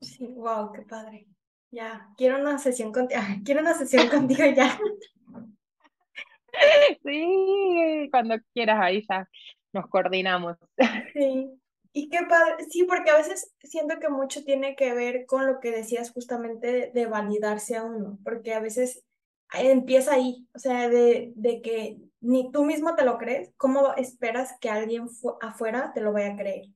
Sí, wow, qué padre. Ya, quiero una sesión contigo, quiero una sesión contigo ya. Sí, cuando quieras ahí ya nos coordinamos. Sí, y qué padre, sí, porque a veces siento que mucho tiene que ver con lo que decías justamente de, validarse a uno, porque a veces empieza ahí, o sea, de, de que ni tú mismo te lo crees, ¿cómo esperas que alguien afuera te lo vaya a creer?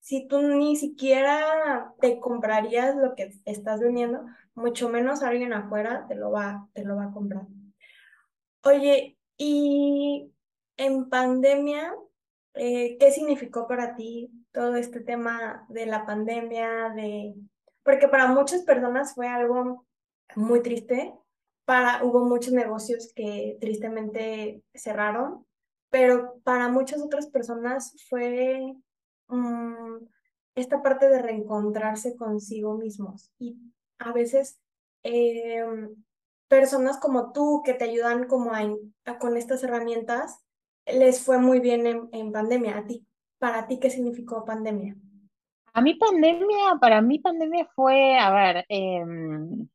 Si tú ni siquiera te comprarías lo que estás vendiendo, mucho menos alguien afuera te lo va, te lo va a comprar. Oye, y en pandemia, eh, ¿qué significó para ti todo este tema de la pandemia? De... Porque para muchas personas fue algo muy triste. Para, hubo muchos negocios que tristemente cerraron, pero para muchas otras personas fue mm, esta parte de reencontrarse consigo mismos. Y a veces em, personas como tú que te ayudan como con estas herramientas, les fue muy bien en, en, pandemia. ¿A ti, para ti, qué significó pandemia? A mí pandemia, para mí pandemia fue, a ver, em,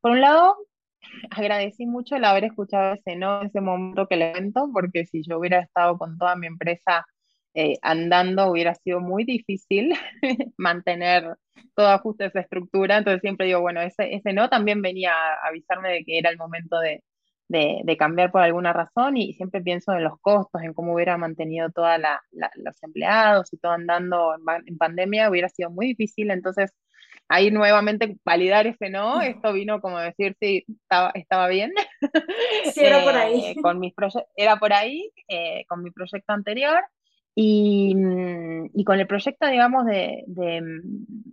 por un lado, agradecí mucho el haber escuchado ese no ese momento que le evento, porque si yo hubiera estado con toda mi empresa eh, andando hubiera sido muy difícil mantener toda justo esa estructura, entonces siempre digo, bueno, ese, ese no también venía a avisarme de que era el momento de, de, cambiar por alguna razón y siempre pienso en los costos, en cómo hubiera mantenido todos los empleados y todo andando en, pandemia, hubiera sido muy difícil, entonces ahí nuevamente validar ese no, esto vino como decir si estaba, estaba bien. Sí, era por ahí. Eh, con mis era por ahí, eh, con mi proyecto anterior. Y, mm, y, con el proyecto, digamos, de, de mm,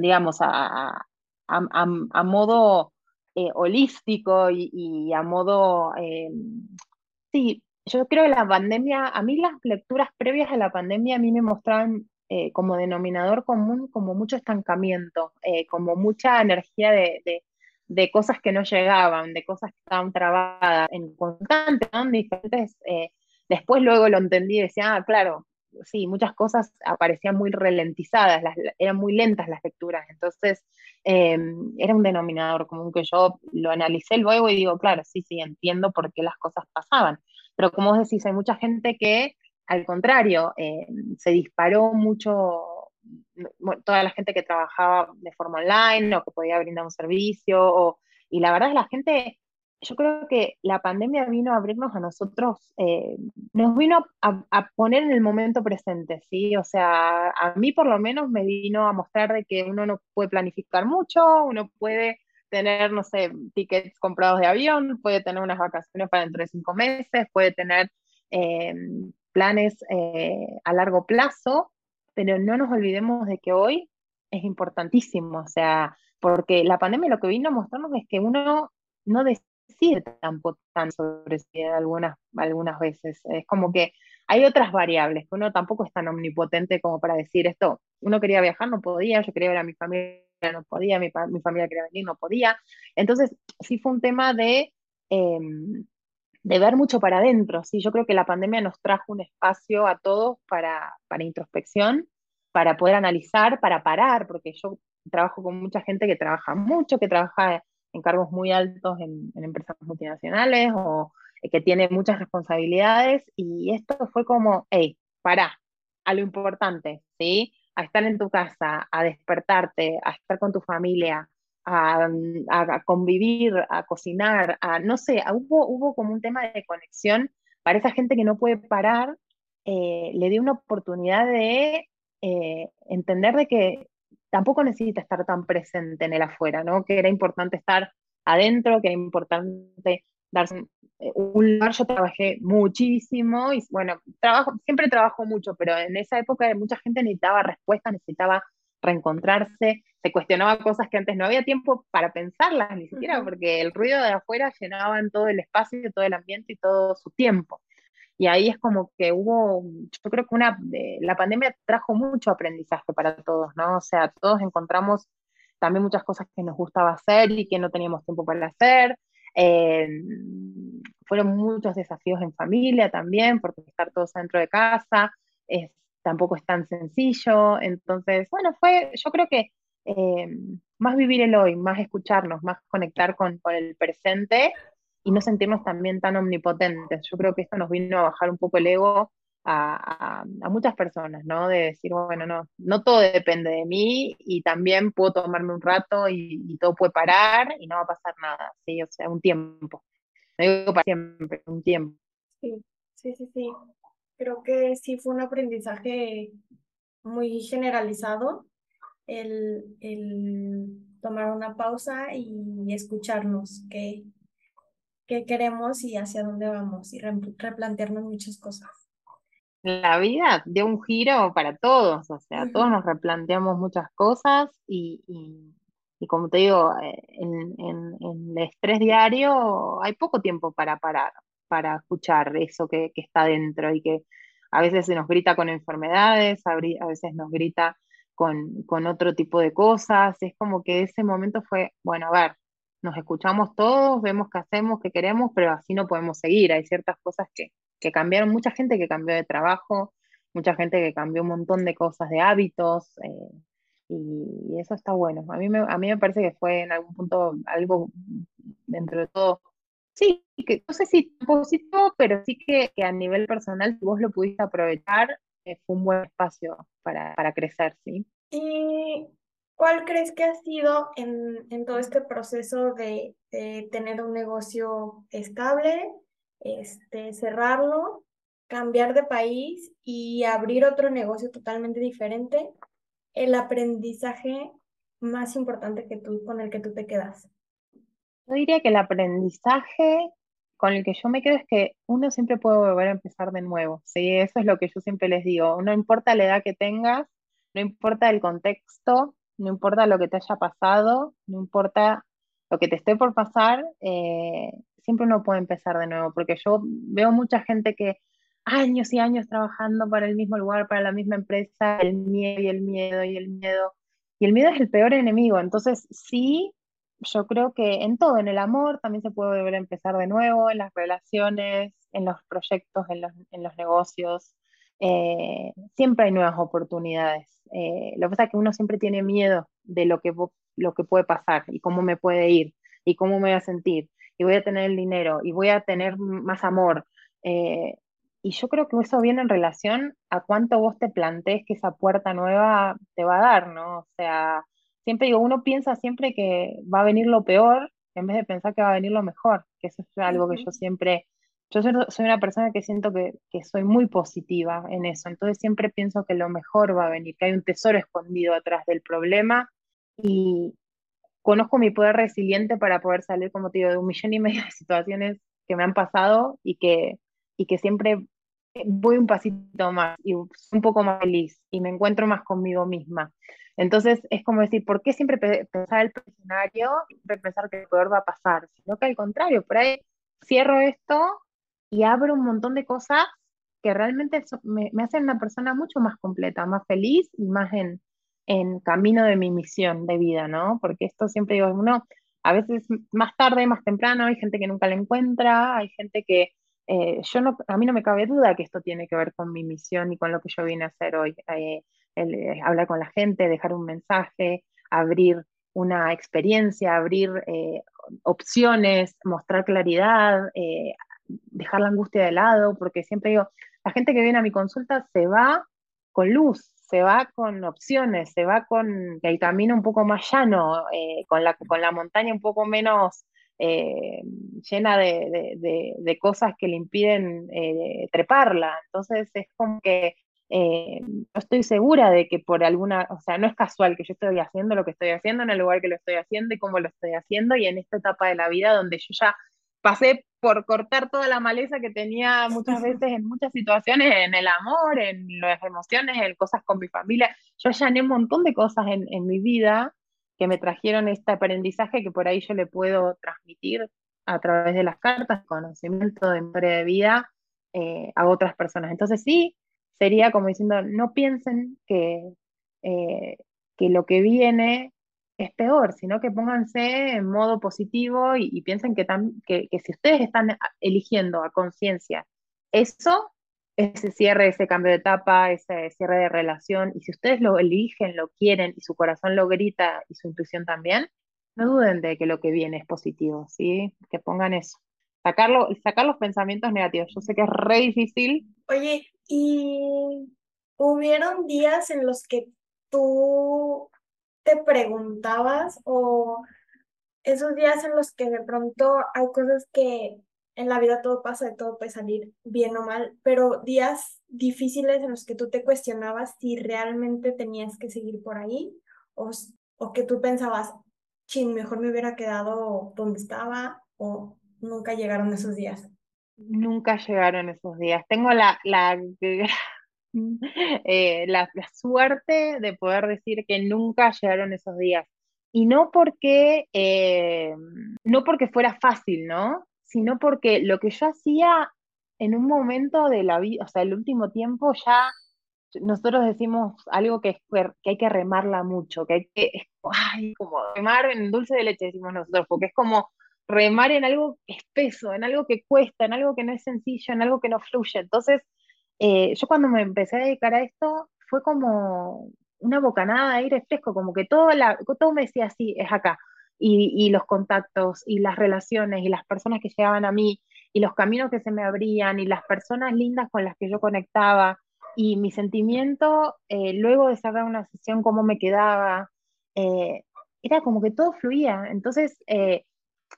digamos, a, a, a, modo eh, holístico y, y, a modo, eh, Sí, yo creo que la pandemia, a mí las lecturas previas a la pandemia a mí me mostraban eh, como denominador común como mucho estancamiento, eh, como mucha energía de, de- cosas que no llegaban, de cosas que estaban trabadas en constante. En diferentes, eh, después luego lo entendí y decía, ah, claro, sí, muchas cosas aparecían muy ralentizadas, las- eran muy lentas las lecturas, entonces eh, era un denominador común que yo lo analicé luego y digo, claro, sí, sí, entiendo por qué las cosas pasaban. Pero como vos decís, hay mucha gente que, al contrario, eh, se disparó mucho, toda la gente que trabajaba de forma online o que podía brindar un servicio, y la verdad es la gente, yo creo que la pandemia vino a abrirnos a nosotros, eh, nos vino a, poner en el momento presente, ¿sí? O sea, a mí por lo menos me vino a mostrar de que uno no puede planificar mucho, uno puede tener, no sé, tickets comprados de avión, puede tener unas vacaciones para dentro de cinco meses, puede tener eh, planes eh, a largo plazo, pero no nos olvidemos de que hoy es importantísimo, o sea, porque la pandemia lo que vino a mostrarnos es que uno no decide tampoco tan sobre sí algunas, algunas veces, es como que hay otras variables, que uno tampoco es tan omnipotente como para decir esto, uno quería viajar, no podía, yo quería ver a mi familia, no podía, mi, mi familia quería venir, no podía. Entonces, sí fue un tema de, eh, de ver mucho para adentro. ¿sí? Yo creo que la pandemia nos trajo un espacio a todos para, para introspección, para poder analizar, para parar, porque yo trabajo con mucha gente que trabaja mucho, que trabaja en cargos muy altos en, empresas multinacionales o que tiene muchas responsabilidades y esto fue como, hey, pará, a lo importante, ¿sí? A estar en tu casa, a despertarte, a estar con tu familia, a, a, a convivir, a cocinar, a, no sé, hubo, hubo como un tema de conexión para esa gente que no puede parar, eh, le dio una oportunidad de eh, entender de que tampoco necesita estar tan presente en el afuera, ¿no? Que era importante estar adentro, que era importante darse un lugar. Yo trabajé muchísimo y bueno, trabajo, siempre trabajo mucho, pero en esa época mucha gente necesitaba respuestas, necesitaba reencontrarse, se cuestionaba cosas que antes no había tiempo para pensarlas, ni siquiera, porque el ruido de afuera llenaba en todo el espacio, todo el ambiente y todo su tiempo. Y ahí es como que hubo, yo creo que una, eh, la pandemia trajo mucho aprendizaje para todos, ¿no? O sea, todos encontramos también muchas cosas que nos gustaba hacer y que no teníamos tiempo para hacer. Eh, fueron muchos desafíos en familia también, porque estar todos dentro de casa tampoco es tan sencillo. Entonces, bueno, fue, yo creo que eh, más vivir el hoy, más escucharnos, más conectar con, con el presente y no sentirnos también tan omnipotentes. Yo creo que esto nos vino a bajar un poco el ego a, a, muchas personas, ¿no? De decir, bueno, no, no todo depende de mí y también puedo tomarme un rato y, todo puede parar y no va a pasar nada, ¿sí? O sea, un tiempo. No digo para siempre, un tiempo. Sí, sí, sí, sí. Creo que sí fue un aprendizaje muy generalizado el, el tomar una pausa y escucharnos qué, qué queremos y hacia dónde vamos y re- replantearnos muchas cosas. La vida dio un giro para todos, o sea, todos nos replanteamos muchas cosas y, y, y como te digo, eh, en, en, en el estrés diario hay poco tiempo para parar, para escuchar eso que, que está dentro y que a veces se nos grita con enfermedades, a veces nos grita con, con otro tipo de cosas, es como que ese momento fue, bueno, a ver, nos escuchamos todos, vemos qué hacemos, qué queremos, pero así no podemos seguir, hay ciertas cosas que que cambiaron, mucha gente que cambió de trabajo, mucha gente que cambió un montón de cosas, de hábitos, eh, y, eso está bueno. A mí, me, a mí me parece que fue en algún punto algo dentro de todo, sí, que no sé si positivo, pero sí que, que a nivel personal, si vos lo pudiste aprovechar, eh, fue un buen espacio para, para crecer, ¿sí? ¿Y cuál crees que ha sido en, en todo este proceso de, de tener un negocio estable, este, cerrarlo, cambiar de país y abrir otro negocio totalmente diferente, el aprendizaje más importante que tú, con el que tú te quedas? Yo diría que el aprendizaje con el que yo me quedo es que uno siempre puede volver a empezar de nuevo, ¿sí? Eso es lo que yo siempre les digo, no importa la edad que tengas, no importa el contexto, no importa lo que te haya pasado, no importa lo que te esté por pasar, eh, siempre uno puede empezar de nuevo, porque yo veo mucha gente que años y años trabajando para el mismo lugar, para la misma empresa, el miedo y el miedo y el miedo. Y el miedo es el peor enemigo. Entonces, sí, yo creo que en todo, en el amor también se puede volver a empezar de nuevo, en las relaciones, en los proyectos, en los, en los negocios. Eh, siempre hay nuevas oportunidades. Eh, lo que pasa es que uno siempre tiene miedo de lo que, lo que puede pasar y cómo me puede ir y cómo me voy a sentir y voy a tener el dinero y voy a tener más amor. Eh, y yo creo que eso viene en relación a cuánto vos te plantees que esa puerta nueva te va a dar, ¿no? O sea, siempre digo, uno piensa siempre que va a venir lo peor en vez de pensar que va a venir lo mejor, que eso es algo que yo siempre, yo soy, una persona que siento que, que, soy muy positiva en eso, entonces siempre pienso que lo mejor va a venir, que hay un tesoro escondido atrás del problema y conozco mi poder resiliente para poder salir, como te digo, de un millón y medio de situaciones que me han pasado y que, y que siempre voy un pasito más y un poco más feliz y me encuentro más conmigo misma. Entonces es como decir, ¿por qué siempre pensar el escenario, pensar que el peor va a pasar? Sino que al contrario, por ahí cierro esto y abro un montón de cosas que realmente me, hacen una persona mucho más completa, más feliz y más en, en camino de mi misión de vida, ¿no? Porque esto siempre digo, uno, a veces más tarde, más temprano, hay gente que nunca la encuentra, hay gente que eh, yo no, a mí no me cabe duda que esto tiene que ver con mi misión y con lo que yo vine a hacer hoy. Eh, eh, hablar con la gente, dejar un mensaje, abrir una experiencia, abrir opciones, mostrar claridad, dejar la angustia de lado, porque siempre digo, la gente que viene a mi consulta se va con luz, se va con opciones, se va con el camino un poco más llano, con, la, con la montaña un poco menos eh, llena de, cosas que le impiden eh, treparla. Entonces es como que eh, no estoy segura de que por alguna, o sea, no es casual que yo estoy haciendo lo que estoy haciendo en el lugar que lo estoy haciendo y cómo lo estoy haciendo y en esta etapa de la vida donde yo ya pasé por cortar toda la maleza que tenía muchas veces en muchas situaciones, en el amor, en las emociones, en cosas con mi familia. Yo allané un montón de cosas en, en mi vida que me trajeron este aprendizaje que por ahí yo le puedo transmitir a través de las cartas, conocimiento de historia de vida eh, a otras personas. Entonces sí, sería como diciendo, no piensen que, eh, que lo que viene es peor, sino que pónganse en modo positivo y, piensen que, que, que si ustedes están eligiendo a conciencia eso, ese cierre, ese cambio de etapa, ese cierre de relación, y si ustedes lo eligen, lo quieren y su corazón lo grita y su intuición también, no duden de que lo que viene es positivo, ¿sí? Que pongan eso. Sacarlo, sacar los pensamientos negativos. Yo sé que es re difícil. Oye, ¿y hubieron días en los que tú te preguntabas o esos días en los que de pronto hay cosas que en la vida todo pasa, de todo puede salir bien o mal, pero días difíciles en los que tú te cuestionabas si realmente tenías que seguir por ahí o, o que tú pensabas, chin, mejor me hubiera quedado donde estaba o nunca llegaron esos días. Nunca llegaron esos días. Tengo la, la, eh, la, suerte de poder decir que nunca llegaron esos días. Y no porque, eh, no porque fuera fácil, ¿no? sino porque lo que yo hacía en un momento de la vida, o sea, el último tiempo ya nosotros decimos algo que, es, que hay que remarla mucho, que hay que, ay, como remar en dulce de leche, decimos nosotros, porque es como remar en algo espeso, en algo que cuesta, en algo que no es sencillo, en algo que no fluye. Entonces, eh, yo cuando me empecé a dedicar a esto, fue como una bocanada de aire fresco, como que todo, la, todo me decía, sí, es acá y, los contactos y las relaciones y las personas que llegaban a mí y los caminos que se me abrían y las personas lindas con las que yo conectaba y mi sentimiento eh, luego de cerrar una sesión, cómo me quedaba, eh, era como que todo fluía. Entonces eh,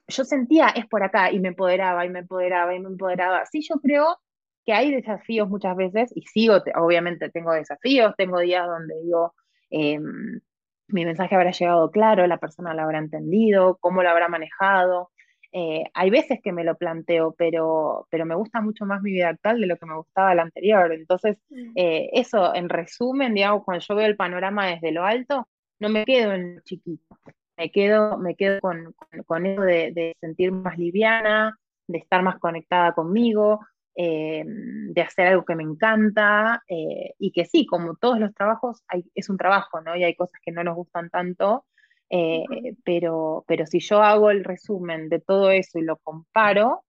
yo sentía, es por acá, y me empoderaba, y me empoderaba, y me empoderaba. Sí, yo creo que hay desafíos muchas veces, y sigo, obviamente tengo desafíos, tengo días donde digo, em, mi mensaje habrá llegado claro, la persona lo habrá entendido, cómo lo habrá manejado. Eh, hay veces que me lo planteo, pero, pero me gusta mucho más mi vida actual de lo que me gustaba la anterior. Entonces, mm. eh, eso, en resumen, digamos, cuando yo veo el panorama desde lo alto, no me quedo en lo chiquito, me quedo, me quedo con, con, eso de, de sentir más liviana, de estar más conectada conmigo, eh, de hacer algo que me encanta, eh, y que sí, como todos los trabajos, hay, es un trabajo, ¿no? Y hay cosas que no nos gustan tanto, eh, pero, pero si yo hago el resumen de todo eso y lo comparo,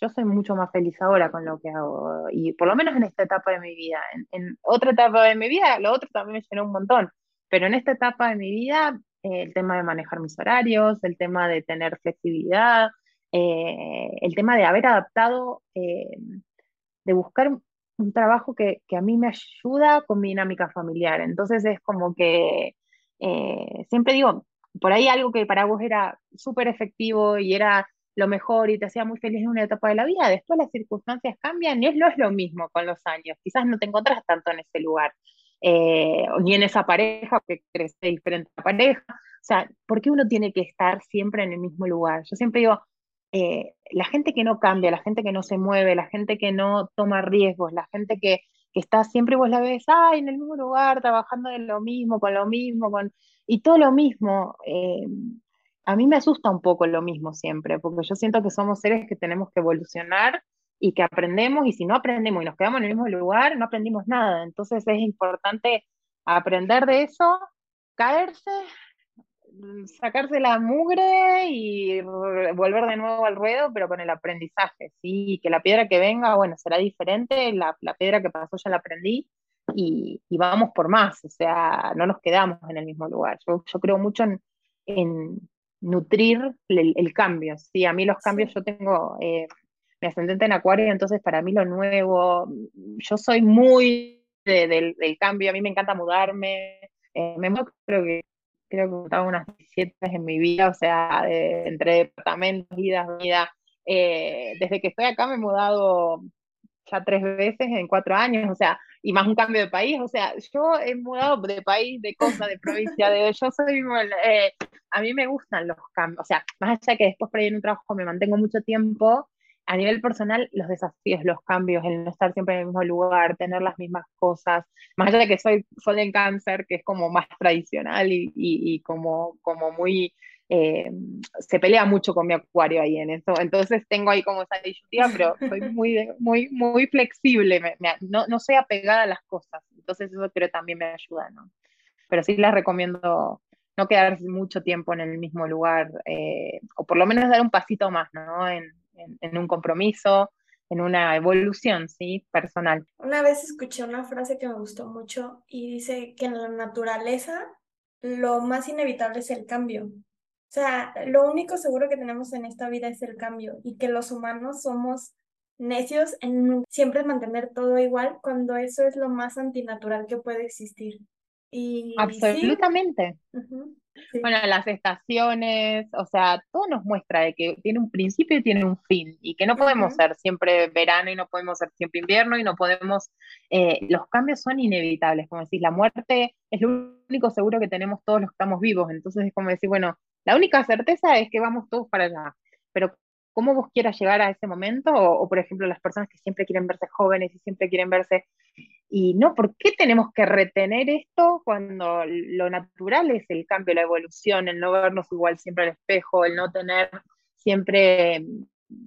yo soy mucho más feliz ahora con lo que hago, y por lo menos en esta etapa de mi vida. En, otra etapa de mi vida, lo otro también me llenó un montón, pero en esta etapa de mi vida, el tema de manejar mis horarios, el tema de tener flexibilidad, eh, el tema de haber adaptado, eh, de buscar un trabajo que, a mí me ayuda con mi dinámica familiar. Entonces es como que eh, siempre digo, por ahí algo que para vos era súper efectivo y era lo mejor y te hacía muy feliz en una etapa de la vida, después las circunstancias cambian y es, no es lo mismo con los años. Quizás no te encontrás tanto en ese lugar, ni en esa pareja, que crece diferente la pareja. O sea, ¿por qué uno tiene que estar siempre en el mismo lugar? Yo siempre digo, eh, la gente que no cambia, la gente que no se mueve, la gente que no toma riesgos, la gente que, está siempre, vos la ves, ay, en el mismo lugar, trabajando en lo mismo, con lo mismo, con, y todo lo mismo. Eh, a mí me asusta un poco lo mismo siempre, porque yo siento que somos seres que tenemos que evolucionar y que aprendemos, y si no aprendemos y nos quedamos en el mismo lugar, no aprendimos nada. Entonces es importante aprender de eso, caerse, sacarse la mugre y volver de nuevo al ruedo, pero con el aprendizaje, ¿sí? Que la piedra que venga, bueno, será diferente, la, piedra que pasó ya la aprendí y, vamos por más, o sea, no nos quedamos en el mismo lugar. Yo, creo mucho en, nutrir el, cambio, ¿sí? A mí los cambios, yo tengo eh, mi ascendente en acuario, entonces para mí lo nuevo, yo soy muy del, cambio, a mí me encanta mudarme, eh, me creo que creo que he estado unas 17 en mi vida, o sea, entre departamentos, vidas, vida. Eh, desde que estoy acá me he mudado ya tres veces en cuatro años, o sea, y más un cambio de país, o sea, yo he mudado de país, de cosa, de provincia, de yo soy, eh, a mí me gustan los cambios, o sea, más allá que después por ahí en un trabajo me mantengo mucho tiempo, a nivel personal, los desafíos, los cambios, el no estar siempre en el mismo lugar, tener las mismas cosas, más allá de que soy sol en cáncer, que es como más tradicional y, como, como muy, eh, se pelea mucho con mi acuario ahí en eso, entonces tengo ahí como esa disyuntiva, pero soy muy, muy, muy flexible, no, no soy apegada a las cosas, entonces eso creo también me ayuda, ¿no? Pero sí les recomiendo no quedarse mucho tiempo en el mismo lugar, eh, o por lo menos dar un pasito más, ¿no? En, en, un compromiso, en una evolución, ¿sí? Personal. Una vez escuché una frase que me gustó mucho y dice que en la naturaleza lo más inevitable es el cambio. O sea, lo único seguro que tenemos en esta vida es el cambio y que los humanos somos necios en siempre mantener todo igual cuando eso es lo más antinatural que puede existir. Y Absolutamente. Bueno, las estaciones, o sea, todo nos muestra de que tiene un principio y tiene un fin, y que no podemos ser siempre verano y no podemos ser siempre invierno y no podemos, eh, los cambios son inevitables, como decís, la muerte es lo único seguro que tenemos todos los que estamos vivos, entonces es como decir, bueno, la única certeza es que vamos todos para allá, pero cómo vos quieras llegar a ese momento, o, por ejemplo las personas que siempre quieren verse jóvenes y siempre quieren verse, y no, ¿por qué tenemos que retener esto cuando lo natural es el cambio, la evolución, el no vernos igual siempre al espejo, el no tener siempre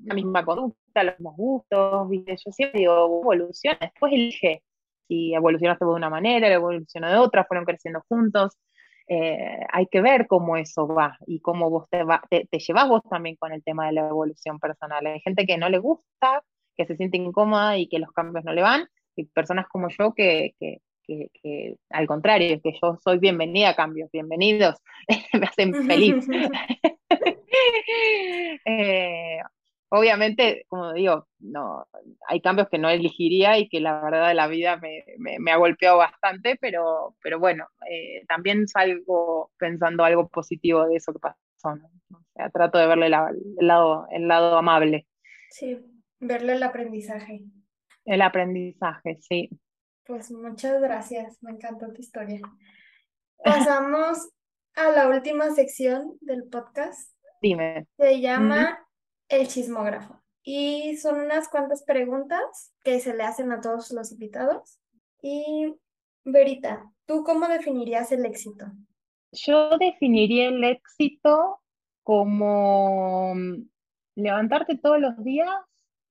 la misma conducta, los mismos gustos, yo siempre digo, evoluciona, después elige si evolucionaste de una manera, evolucionó de otra, fueron creciendo juntos, eh, hay que ver cómo eso va y cómo vos te, va, te, llevas vos también con el tema de la evolución personal. Hay gente que no le gusta, que se siente incómoda y que los cambios no le van, y personas como yo que, que, que, al contrario, que yo soy bienvenida a cambios, bienvenidos, me hacen feliz. eh, Obviamente, como digo, no, hay cambios que no elegiría y que la verdad de la vida me, ha golpeado bastante, pero, pero bueno, eh, también salgo pensando algo positivo de eso que pasó. O sea, trato de verle el, lado, el lado amable. Sí, verle el aprendizaje. El aprendizaje, sí. Pues muchas gracias, me encantó tu historia. Pasamos a la última sección del podcast. Dime. Se llama el chismógrafo. Y son unas cuantas preguntas que se le hacen a todos los invitados. Y Verita, ¿tú cómo definirías el éxito? Yo definiría el éxito como levantarte todos los días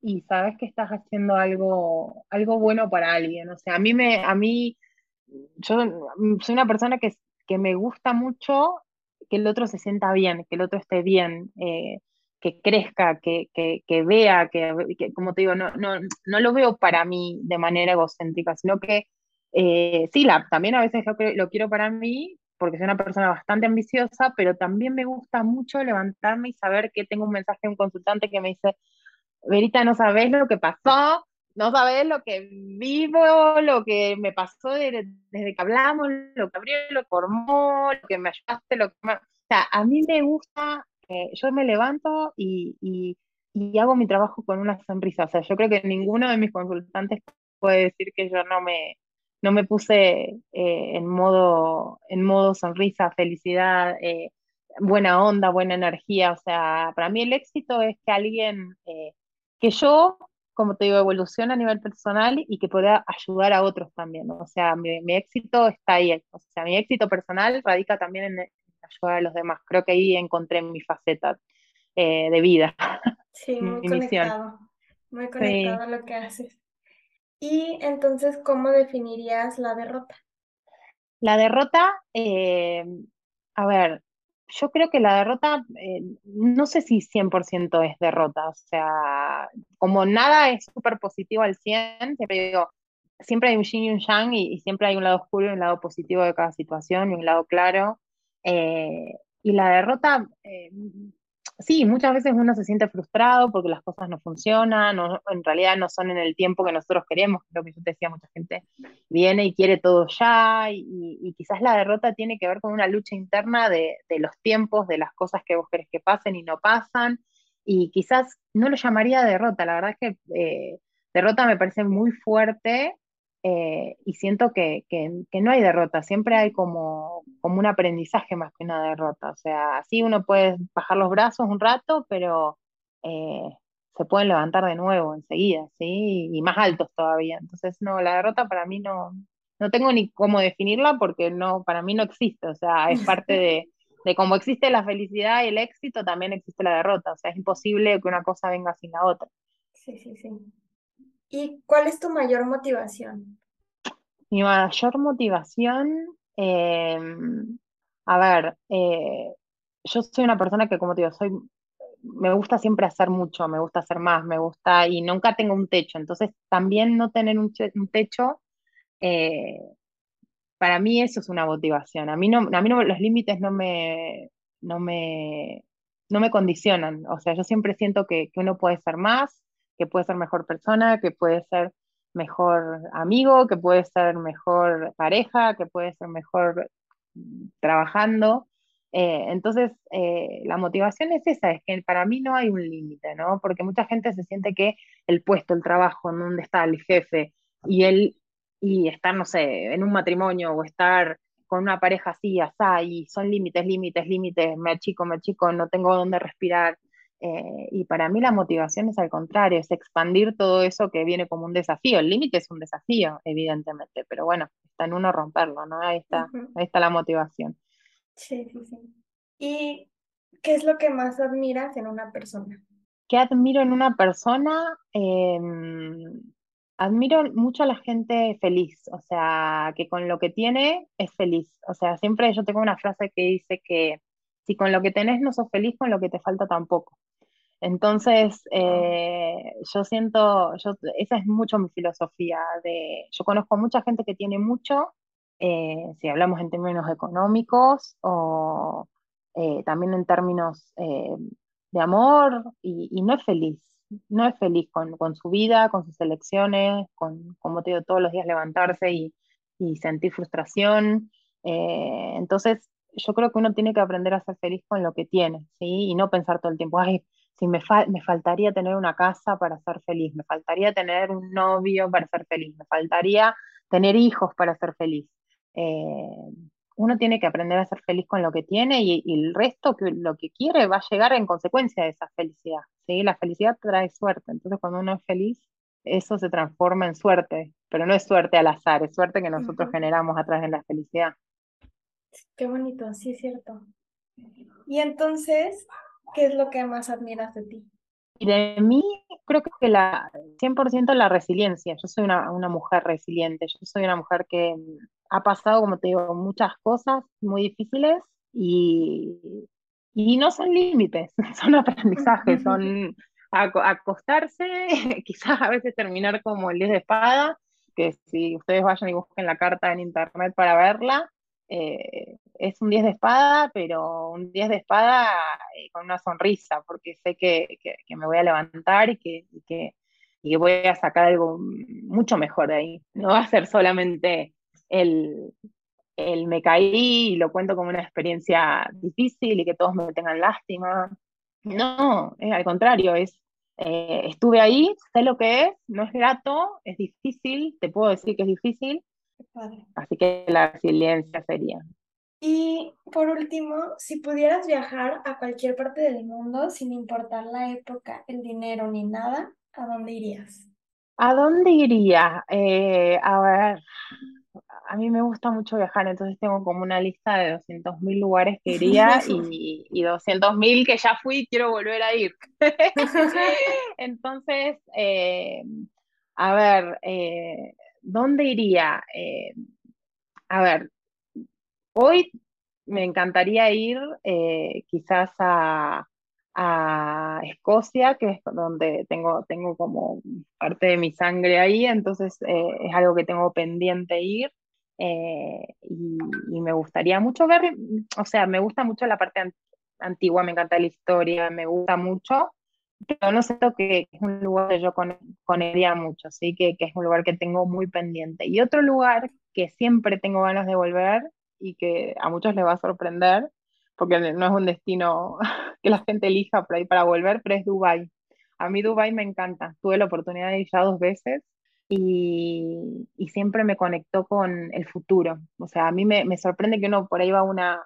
y sabes que estás haciendo algo, algo bueno para alguien. O sea, a mí me, a mí, yo soy una persona que, que me gusta mucho que el otro se sienta bien, que el otro esté bien, eh, que crezca, que, que, que vea, que, como te digo, no, no, no lo veo para mí de manera egocéntrica, sino que eh, sí, la, también a veces lo, lo quiero para mí, porque soy una persona bastante ambiciosa, pero también me gusta mucho levantarme y saber que tengo un mensaje de un consultante que me dice, Verita, no sabes lo que pasó, no sabes lo que vivo, lo que me pasó desde, que hablamos, lo que abrió, lo que formó, lo que me ayudaste, lo que O sea, a mí me gusta, eh, yo me levanto y, y, y, hago mi trabajo con una sonrisa. O sea, yo creo que ninguno de mis consultantes puede decir que yo no me, no me puse eh, en, modo, en modo sonrisa, felicidad, eh, buena onda, buena energía. O sea, para mí el éxito es que alguien, que yo como te digo, evolución a nivel personal y que pueda ayudar a otros también. O sea, mi, éxito está ahí. O sea, mi éxito personal radica también en, ayudar a los demás. Creo que ahí encontré mi faceta eh, de vida. Sí, muy conectado. Muy conectado a lo que haces. Y entonces, ¿cómo definirías la derrota? La derrota, eh, a ver, yo creo que la derrota, eh, no sé si 100% es derrota, o sea, como nada es súper positivo al 100, siempre digo, siempre hay un yin y un yang y, siempre hay un lado oscuro y un lado positivo de cada situación y un lado claro. Eh, y la derrota, eh, sí, muchas veces uno se siente frustrado porque las cosas no funcionan, o en realidad no son en el tiempo que nosotros queremos, lo que yo te decía, mucha gente viene y quiere todo ya, y, quizás la derrota tiene que ver con una lucha interna de, los tiempos, de las cosas que vos querés que pasen y no pasan, y quizás no lo llamaría derrota, la verdad es que eh, derrota me parece muy fuerte, eh, y siento que, no hay derrota, siempre hay como, como un aprendizaje más que una derrota. O sea, sí uno puede bajar los brazos un rato, pero eh, se pueden levantar de nuevo enseguida, ¿sí? Y más altos todavía. Entonces, no, la derrota para mí no, no tengo ni cómo definirla porque no, para mí no existe. O sea, es parte de, de cómo existe la felicidad y el éxito, también existe la derrota. O sea, es imposible que una cosa venga sin la otra. Sí, sí, sí. ¿Y cuál es tu mayor motivación? Mi mayor motivación, em, a ver, eh, yo soy una persona que, como te digo, soy, me gusta siempre hacer mucho, me gusta hacer más, me gusta, y nunca tengo un techo, entonces también no tener un, techo, eh, para mí eso es una motivación. A mí no, a mí no, los límites no me, no me, no me condicionan, o sea, yo siempre siento que, que uno puede ser más, que puede ser mejor persona, que puede ser mejor amigo, que puede ser mejor pareja, que puede ser mejor mm, trabajando. Eh, entonces, eh, la motivación es esa, es que para mí no hay un límite, ¿no? Porque mucha gente se siente que el puesto, el trabajo, en donde está el jefe y él, y estar, no sé, en un matrimonio o estar con una pareja así, así, y son límites, límites, límites, me achico, me achico, no tengo dónde respirar, eh, y para mí la motivación es al contrario, es expandir todo eso que viene como un desafío. El límite es un desafío, evidentemente, pero bueno, está en uno romperlo, ¿no? Ahí está, ahí está la motivación. Sí, sí, sí. ¿Y qué es lo que más admiras en una persona? ¿Qué admiro en una persona? Em, admiro mucho a la gente feliz, o sea, que con lo que tiene es feliz. O sea, siempre yo tengo una frase que dice que si con lo que tenés no sos feliz, con lo que te falta tampoco. Entonces, eh, yo siento, yo, esa es mucho mi filosofía. De, yo conozco mucha gente que tiene mucho, eh, si hablamos en términos económicos o eh, también en términos de amor, y, no es feliz, no es feliz con, con, su vida, con sus elecciones, con, como te digo, todos los días levantarse y sentir frustración. entonces, yo creo que uno tiene que aprender a ser feliz con lo que tiene, ¿sí? Y no pensar todo el tiempo, ay, si me, me faltaría tener una casa para ser feliz, me faltaría tener un novio para ser feliz, me faltaría tener hijos para ser feliz. Eh, uno tiene que aprender a ser feliz con lo que tiene y, el resto, que lo que quiere, va a llegar en consecuencia de esa felicidad. ¿sí? La felicidad trae suerte, entonces cuando uno es feliz, eso se transforma en suerte, pero no es suerte al azar, es suerte que nosotros generamos a través de la felicidad. Qué bonito, sí es cierto. Y entonces, ¿qué es lo que más admiras de ti? Y de mí creo que la 100% la resiliencia. Yo soy una, una mujer resiliente, yo soy una mujer que ha pasado, como te digo, muchas cosas muy difíciles y, y no son límites, son aprendizajes, son acostarse, quizás a veces terminar como el 10 de espada, que si ustedes vayan y busquen la carta en internet para verla, eh, es un 10 de espada, pero un 10 de espada eh, con una sonrisa, porque sé que, que, me voy a levantar y que, y que, y que voy a sacar algo mucho mejor de ahí. No va a ser solamente el, el me caí y lo cuento como una experiencia difícil y que todos me tengan lástima. No, es al contrario, es eh, estuve ahí, sé lo que es, no es grato, es difícil, te puedo decir que es difícil, así que la resiliencia sería. Y por último, si pudieras viajar a cualquier parte del mundo sin importar la época, el dinero ni nada, ¿a dónde irías? ¿A dónde iría? Eh, a ver, a mí me gusta mucho viajar, entonces tengo como una lista de 200.000 lugares que iría y, y 200.000 que ya fui y quiero volver a ir. entonces, eh, a ver, eh, ¿dónde iría? Eh, a ver, hoy me encantaría ir quizás a, a Escocia, que es donde tengo, tengo como parte de mi sangre ahí, entonces es algo que tengo pendiente ir. Eh, y, me gustaría mucho ver, o sea, me gusta mucho la parte antigua, me encanta la historia, me gusta mucho, pero no sé que es un lugar que yo con, conería mucho, ¿sí? Que, que, es un lugar que tengo muy pendiente. Y otro lugar que siempre tengo ganas de volver y que a muchos les va a sorprender, porque no es un destino que la gente elija por ahí para volver, pero es Dubai. A mí Dubai me encanta. Tuve la oportunidad de ir ya dos veces y, siempre me conectó con el futuro. O sea, a mí me, sorprende que uno por ahí va a una...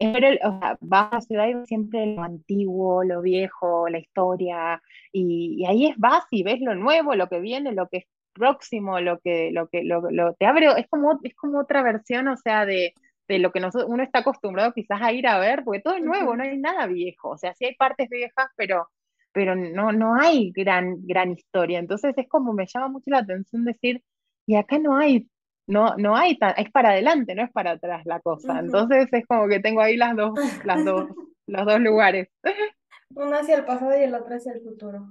O sea, va a la ciudad y siempre lo antiguo, lo viejo, la historia, y, ahí es vas y ves lo nuevo, lo que viene, lo que es próximo, lo que, lo que lo, te abre, es como, es como otra versión, o sea, de, de lo que uno está acostumbrado quizás a ir a ver, porque todo es nuevo, no hay nada viejo, o sea, sí hay partes viejas, pero pero no, no hay gran, gran historia. Entonces es como me llama mucho la atención decir, y acá no hay, no, no hay, es para adelante, no es para atrás la cosa. Entonces es como que tengo ahí las dos, las dos, los dos lugares. Uno hacia el pasado y el otro hacia el futuro.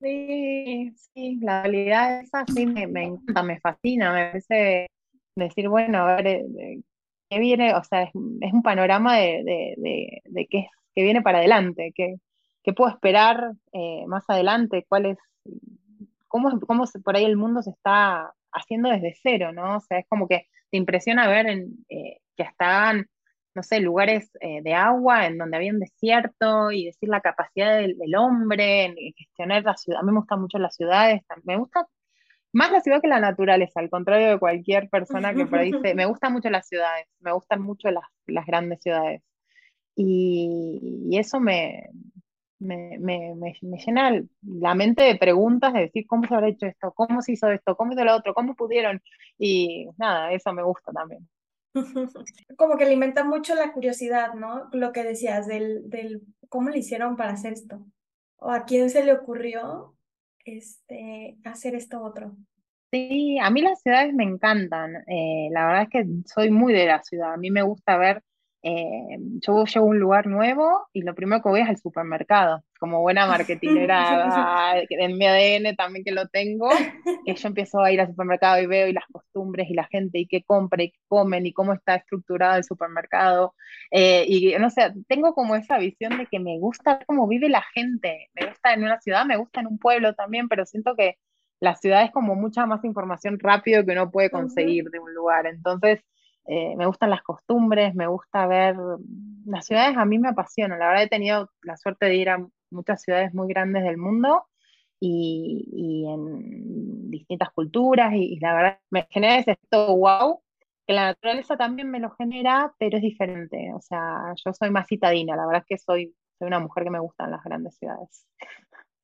Sí, sí, la realidad esa sí me, me encanta, me fascina, me parece decir, bueno, a ver, eh, ¿qué viene? O sea, es, un panorama de, de, de, de qué, que viene para adelante, que, qué puedo esperar eh, más adelante, cuál es, cómo, cómo por ahí el mundo se está haciendo desde cero, ¿no? O sea, es como que te impresiona ver eh, que estaban, no sé, lugares eh, de agua en donde había un desierto y decir la capacidad del, hombre en, gestionar la ciudad. A mí me gustan mucho las ciudades, me gusta más la ciudad que la naturaleza, al contrario de cualquier persona que por ahí dice, me gustan mucho las ciudades, me gustan mucho las, las grandes ciudades. Y, y eso me, me, me, me, llena la mente de preguntas de decir cómo se habrá hecho esto, cómo se hizo esto, cómo hizo lo otro, cómo pudieron. Y nada, eso me gusta también. Como que alimenta mucho la curiosidad, ¿no? Lo que decías del, del cómo le hicieron para hacer esto. O a quién se le ocurrió este, hacer esto otro. Sí, a mí las ciudades me encantan. Eh, la verdad es que soy muy de la ciudad. A mí me gusta ver eh, yo llego a un lugar nuevo y lo primero que voy es al supermercado. Como buena marketinera en mi ADN también que lo tengo, que yo empiezo a ir al supermercado y veo y las costumbres y la gente y qué compra y qué comen y cómo está estructurado el supermercado. Eh, y no sé, tengo como esa visión de que me gusta cómo vive la gente. Me gusta en una ciudad, me gusta en un pueblo también, pero siento que la ciudad es como mucha más información rápido que uno puede conseguir de un lugar. Entonces, eh, me gustan las costumbres, me gusta ver, las ciudades a mí me apasionan, la verdad he tenido la suerte de ir a muchas ciudades muy grandes del mundo y, en distintas culturas y, la verdad me genera ese esto wow, que la naturaleza también me lo genera, pero es diferente, o sea, yo soy más citadina, la verdad que soy, soy una mujer que me gustan las grandes ciudades.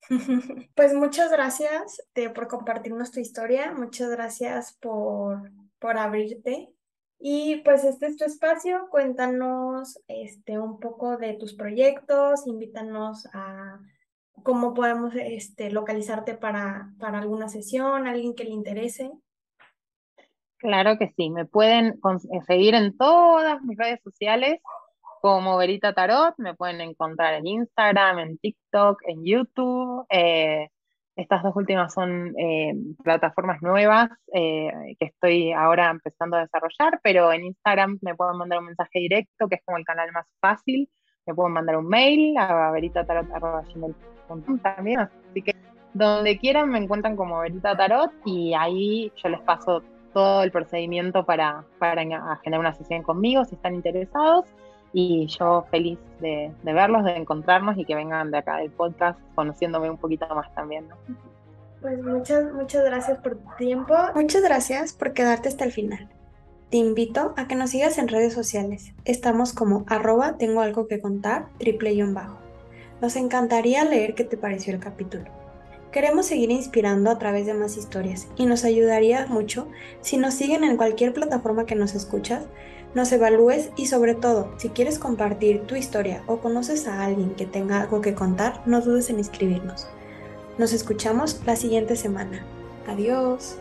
Pues muchas gracias eh, por compartirnos tu historia, muchas gracias por, por abrirte y pues este es tu espacio, cuéntanos este, un poco de tus proyectos, invítanos a cómo podemos este, localizarte para, para alguna sesión, alguien que le interese. Claro que sí, me pueden eh, seguir en todas mis redes sociales como Verita Tarot, me pueden encontrar en Instagram, en TikTok, en YouTube. Eh, estas dos últimas son eh, plataformas nuevas que estoy ahora empezando a desarrollar, pero en Instagram me pueden mandar un mensaje directo, que es como el canal más fácil. Me pueden mandar un mail a veritatarot.com también, así que donde quieran me encuentran como Verita Tarot y ahí yo les paso todo el procedimiento para, para generar una sesión conmigo si están interesados. Y yo feliz de, verlos, de encontrarnos y que vengan de acá del podcast conociéndome un poquito más también. Pues muchas, muchas gracias por tu tiempo. Muchas gracias por quedarte hasta el final. Te invito a que nos sigas en redes sociales. Estamos como arroba tengo algo que contar, triple y bajo. Nos encantaría leer qué te pareció el capítulo. Queremos seguir inspirando a través de más historias y nos ayudaría mucho si nos siguen en cualquier plataforma que nos escuchas, nos evalúes y sobre todo, si quieres compartir tu historia o conoces a alguien que tenga algo que contar, no dudes en inscribirnos. Nos escuchamos la siguiente semana. Adiós.